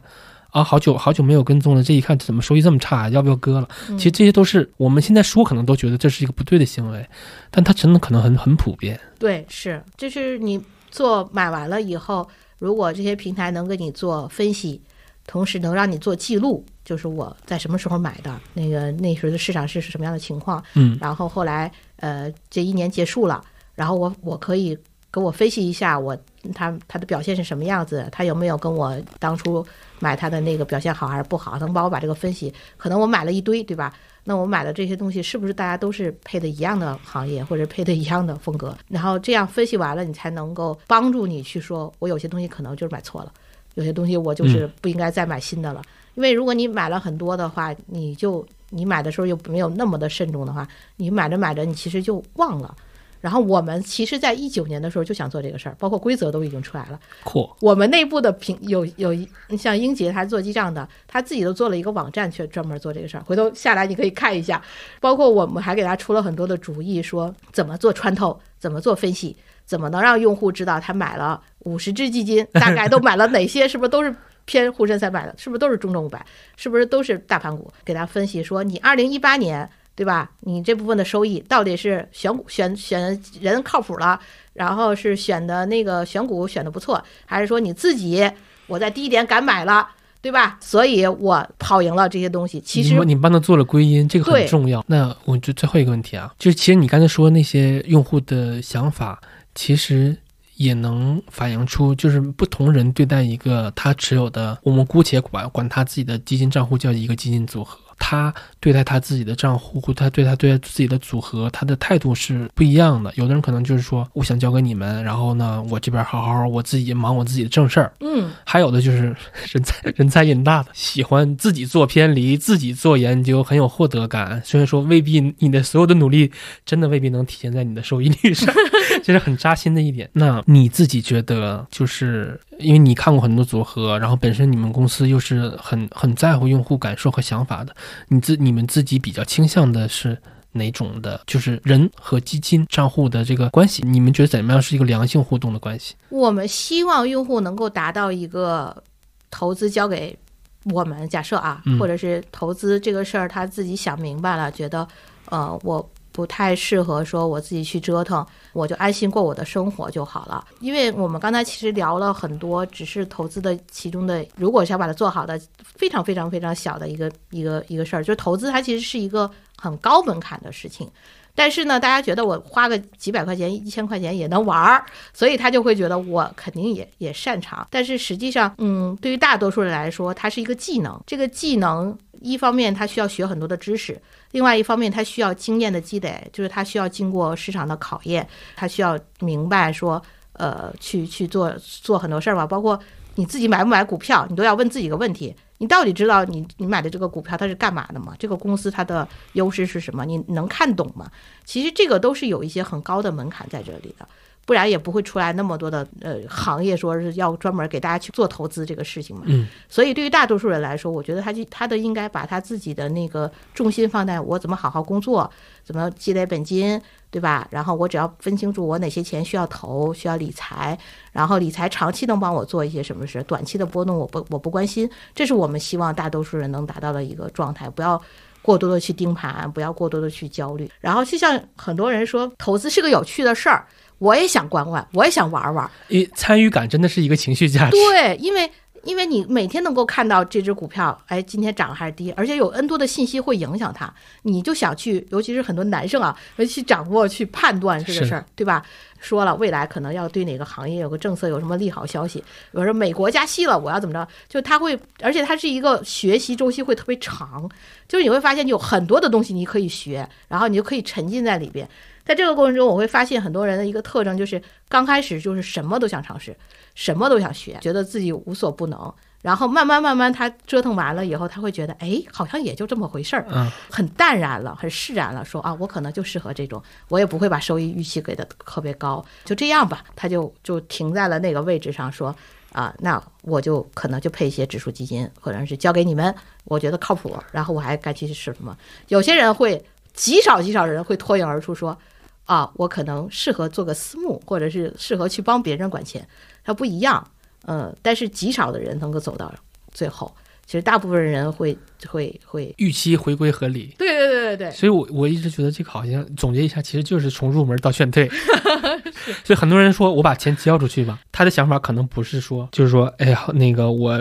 啊，好久好久没有跟踪了，这一看怎么收益这么差，要不要割了？其实这些都是我们现在说可能都觉得这是一个不对的行为，但它真的可能很很普遍。对，是，就是你做买完了以后，如果这些平台能给你做分析，同时能让你做记录。就是我在什么时候买的，那个那时候的市场是什么样的情况？嗯，然后后来呃这一年结束了，然后我我可以给我分析一下我他他的表现是什么样子，他有没有跟我当初买他的那个表现好还是不好？能帮我把这个分析，可能我买了一堆，对吧？那我买的这些东西是不是大家都是配的一样的行业或者配的一样的风格？然后这样分析完了，你才能够帮助你去说，我有些东西可能就是买错了，有些东西我就是不应该再买新的了。因为如果你买了很多的话，你就你买的时候又没有那么的慎重的话，你买着买着你其实就忘了。然后我们其实在一九年的时候就想做这个事儿，包括规则都已经出来了。嚯！我们内部的评有有像英杰他做记账的，他自己都做了一个网站去专门做这个事儿。回头下来你可以看一下，包括我们还给他出了很多的主意，说怎么做穿透，怎么做分析，怎么能让用户知道他买了五十只基金，大概都买了哪些，是不是都是？偏沪深三百的，是不是都是中证五百？是不是都是大盘股？给他分析说，你二零一八年对吧？你这部分的收益到底是选股选选人靠谱了，然后是选的那个选股选的不错，还是说你自己我在低点敢买了，对吧？所以我跑赢了这些东西。其实你帮他做了归因，这个很重要。那我就最后一个问题啊，就是其实你刚才说那些用户的想法，其实。也能反映出，就是不同人对待一个他持有的，我们姑且管管他自己的基金账户叫一个基金组合。他对待他自己的账户，或他对他对待自己的组合，他的态度是不一样的。有的人可能就是说，我想交给你们，然后呢，我这边好好我自己忙我自己的正事儿。嗯，还有的就是人才人才瘾大的，喜欢自己做偏离，自己做研究，很有获得感。虽然说未必你的所有的努力真的未必能体现在你的收益率上，[laughs] 这是很扎心的一点。那你自己觉得就是？因为你看过很多组合，然后本身你们公司又是很很在乎用户感受和想法的，你自你们自己比较倾向的是哪种的，就是人和基金账户的这个关系？你们觉得怎么样是一个良性互动的关系？我们希望用户能够达到一个投资交给我们，假设啊，或者是投资这个事儿他自己想明白了，觉得呃我。不太适合说我自己去折腾，我就安心过我的生活就好了。因为我们刚才其实聊了很多，只是投资的其中的，如果想把它做好的，非常非常非常小的一个一个一个事儿，就是投资它其实是一个很高门槛的事情。但是呢，大家觉得我花个几百块钱、一千块钱也能玩儿，所以他就会觉得我肯定也也擅长。但是实际上，嗯，对于大多数人来说，它是一个技能。这个技能一方面他需要学很多的知识，另外一方面他需要经验的积累，就是他需要经过市场的考验，他需要明白说，呃，去去做做很多事儿吧，包括。你自己买不买股票，你都要问自己一个问题：你到底知道你你买的这个股票它是干嘛的吗？这个公司它的优势是什么？你能看懂吗？其实这个都是有一些很高的门槛在这里的。不然也不会出来那么多的呃行业，说是要专门给大家去做投资这个事情嘛。嗯。所以对于大多数人来说，我觉得他就他的应该把他自己的那个重心放在我怎么好好工作，怎么积累本金，对吧？然后我只要分清楚我哪些钱需要投，需要理财，然后理财长期能帮我做一些什么事，短期的波动我不我不关心。这是我们希望大多数人能达到的一个状态，不要过多的去盯盘，不要过多的去焦虑。然后就像很多人说，投资是个有趣的事儿。我也想管管，我也想玩玩。诶，参与感真的是一个情绪价值。对，因为因为你每天能够看到这只股票，哎，今天涨还是跌，而且有 N 多的信息会影响它，你就想去，尤其是很多男生啊，去掌握、去判断这个事儿，对吧？说了未来可能要对哪个行业有个政策有什么利好消息，比如说美国加息了，我要怎么着？就他会，而且它是一个学习周期会特别长，就是你会发现有很多的东西你可以学，然后你就可以沉浸在里边。在这个过程中，我会发现很多人的一个特征就是，刚开始就是什么都想尝试，什么都想学，觉得自己无所不能。然后慢慢慢慢，他折腾完了以后，他会觉得，哎，好像也就这么回事儿，嗯，很淡然了，很释然了，说啊，我可能就适合这种，我也不会把收益预期给的特别高，就这样吧，他就就停在了那个位置上，说啊，那我就可能就配一些指数基金，或者是交给你们，我觉得靠谱，然后我还该去试什么？有些人会极少极少人会脱颖而出说。啊，我可能适合做个私募，或者是适合去帮别人管钱，它不一样。嗯，但是极少的人能够走到最后，其实大部分人会会会预期回归合理。对对对对对。所以我我一直觉得这个好像总结一下，其实就是从入门到劝退。[laughs] 所以很多人说我把钱交出去吧，他的想法可能不是说，就是说，哎呀，那个我。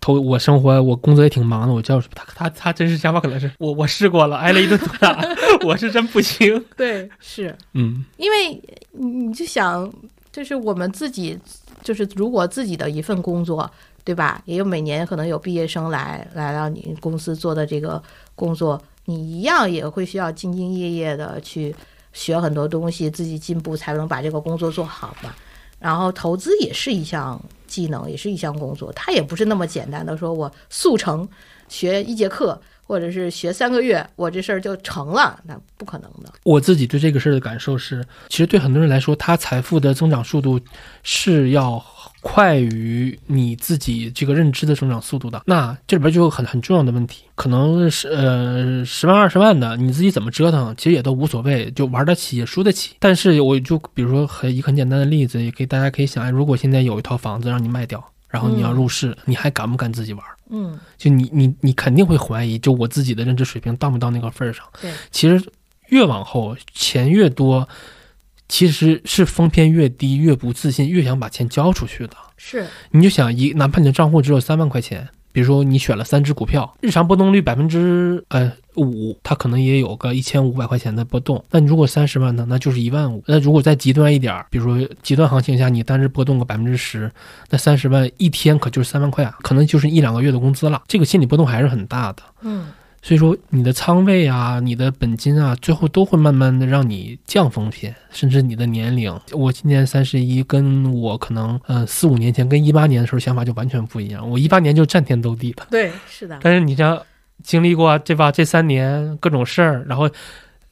投我生活，我工作也挺忙的。我叫他，他他真实想法可能是我我试过了，挨了一顿毒打，[laughs] 我是真不行。对，是，嗯，因为你就想，就是我们自己，就是如果自己的一份工作，对吧？也有每年可能有毕业生来来到你公司做的这个工作，你一样也会需要兢兢业业的去学很多东西，自己进步才能把这个工作做好嘛。然后投资也是一项技能，也是一项工作，它也不是那么简单的。说我速成，学一节课，或者是学三个月，我这事儿就成了，那不可能的。我自己对这个事儿的感受是，其实对很多人来说，他财富的增长速度是要。快于你自己这个认知的增长速度的，那这里边就有很很重要的问题，可能是呃十万二十万的，你自己怎么折腾，其实也都无所谓，就玩得起也输得起。但是我就比如说很一个很简单的例子，也给大家可以想，如果现在有一套房子让你卖掉，然后你要入市，你还敢不敢自己玩？嗯，就你你你肯定会怀疑，就我自己的认知水平到没到那个份儿上。对，其实越往后钱越多。其实是风偏越低，越不自信，越想把钱交出去的。是，你就想一，哪怕你的账户只有三万块钱，比如说你选了三只股票，日常波动率百分之呃五，它可能也有个一千五百块钱的波动。那你如果三十万呢，那就是一万五。那如果再极端一点，比如说极端行情下，你单日波动个百分之十，那三十万一天可就是三万块啊，可能就是一两个月的工资了。这个心理波动还是很大的。嗯。所以说，你的仓位啊，你的本金啊，最后都会慢慢的让你降风险，甚至你的年龄。我今年三十一，跟我可能呃四五年前跟一八年的时候想法就完全不一样。我一八年就战天斗地的，对，是的。但是你像经历过这吧这三年各种事儿，然后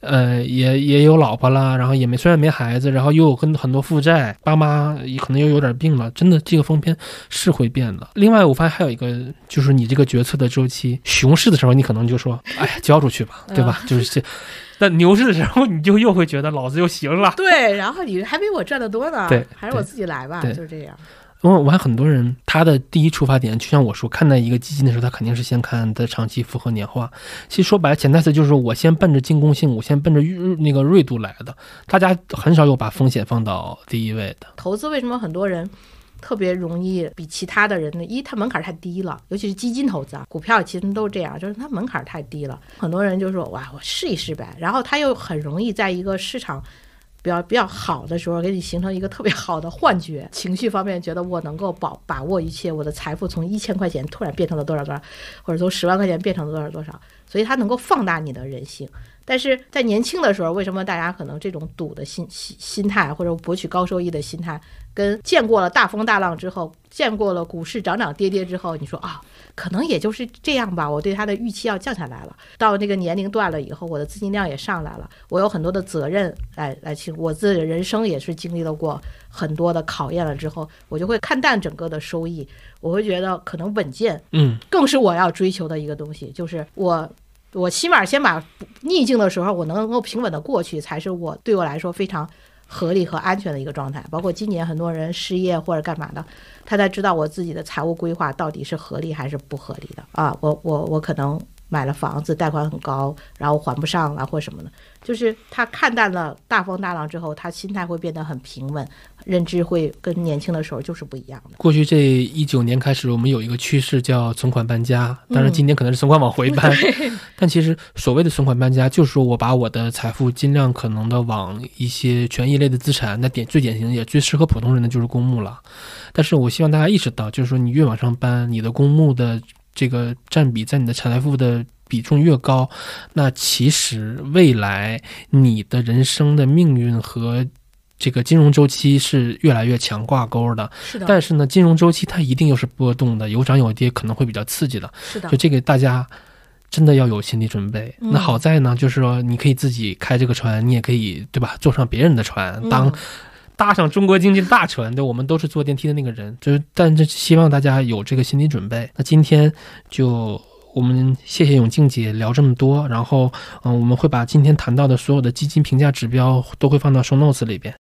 呃，也也有老婆了，然后也没虽然没孩子，然后又有很很多负债，爸妈可能又有点病了，真的这个风偏是会变的。另外，我发现还有一个就是你这个决策的周期，熊市的时候你可能就说，[laughs] 哎呀，交出去吧，对吧？[laughs] 就是这。那牛市的时候，你就又会觉得老子又行了。对，然后你还比我赚的多呢。对，还是我自己来吧，就是这样。因为我看很多人，他的第一出发点，就像我说，看待一个基金的时候，他肯定是先看的长期复合年化。其实说白了，潜台词就是我先奔着进攻性，我先奔着那个锐度来的。大家很少有把风险放到第一位的。投资为什么很多人？特别容易比其他的人呢，一它门槛太低了，尤其是基金投资啊，股票其实都这样，就是它门槛太低了，很多人就说哇，我试一试呗，然后他又很容易在一个市场比较比较好的时候，给你形成一个特别好的幻觉，情绪方面觉得我能够保把握一切，我的财富从一千块钱突然变成了多少多少，或者从十万块钱变成了多少多少，所以它能够放大你的人性。但是在年轻的时候，为什么大家可能这种赌的心心心态，或者博取高收益的心态，跟见过了大风大浪之后，见过了股市涨涨跌跌之后，你说啊，可能也就是这样吧。我对它的预期要降下来了。到那个年龄段了以后，我的资金量也上来了，我有很多的责任来来去，我自己的人生也是经历了过很多的考验了之后，我就会看淡整个的收益，我会觉得可能稳健，嗯，更是我要追求的一个东西，就是我。我起码先把逆境的时候，我能够平稳的过去，才是我对我来说非常合理和安全的一个状态。包括今年很多人失业或者干嘛的，他才知道我自己的财务规划到底是合理还是不合理的啊！我我我可能。买了房子，贷款很高，然后还不上了或什么的，就是他看淡了大风大浪之后，他心态会变得很平稳，认知会跟年轻的时候就是不一样的。过去这一九年开始，我们有一个趋势叫存款搬家，当然今年可能是存款往回搬，[laughs] 但其实所谓的存款搬家，就是说我把我的财富尽量可能的往一些权益类的资产，那典最典型也最适合普通人的就是公募了。但是我希望大家意识到，就是说你越往上搬，你的公募的。这个占比在你的财富的比重越高，那其实未来你的人生的命运和这个金融周期是越来越强挂钩的。是的。但是呢，金融周期它一定又是波动的，有涨有跌，可能会比较刺激的。是的。就这个大家真的要有心理准备。那好在呢，就是说你可以自己开这个船，你也可以对吧？坐上别人的船当。搭上中国经济的大船，对，我们都是坐电梯的那个人，就是，但这希望大家有这个心理准备。那今天就我们谢谢永静姐聊这么多，然后，嗯，我们会把今天谈到的所有的基金评价指标都会放到 show notes 里边。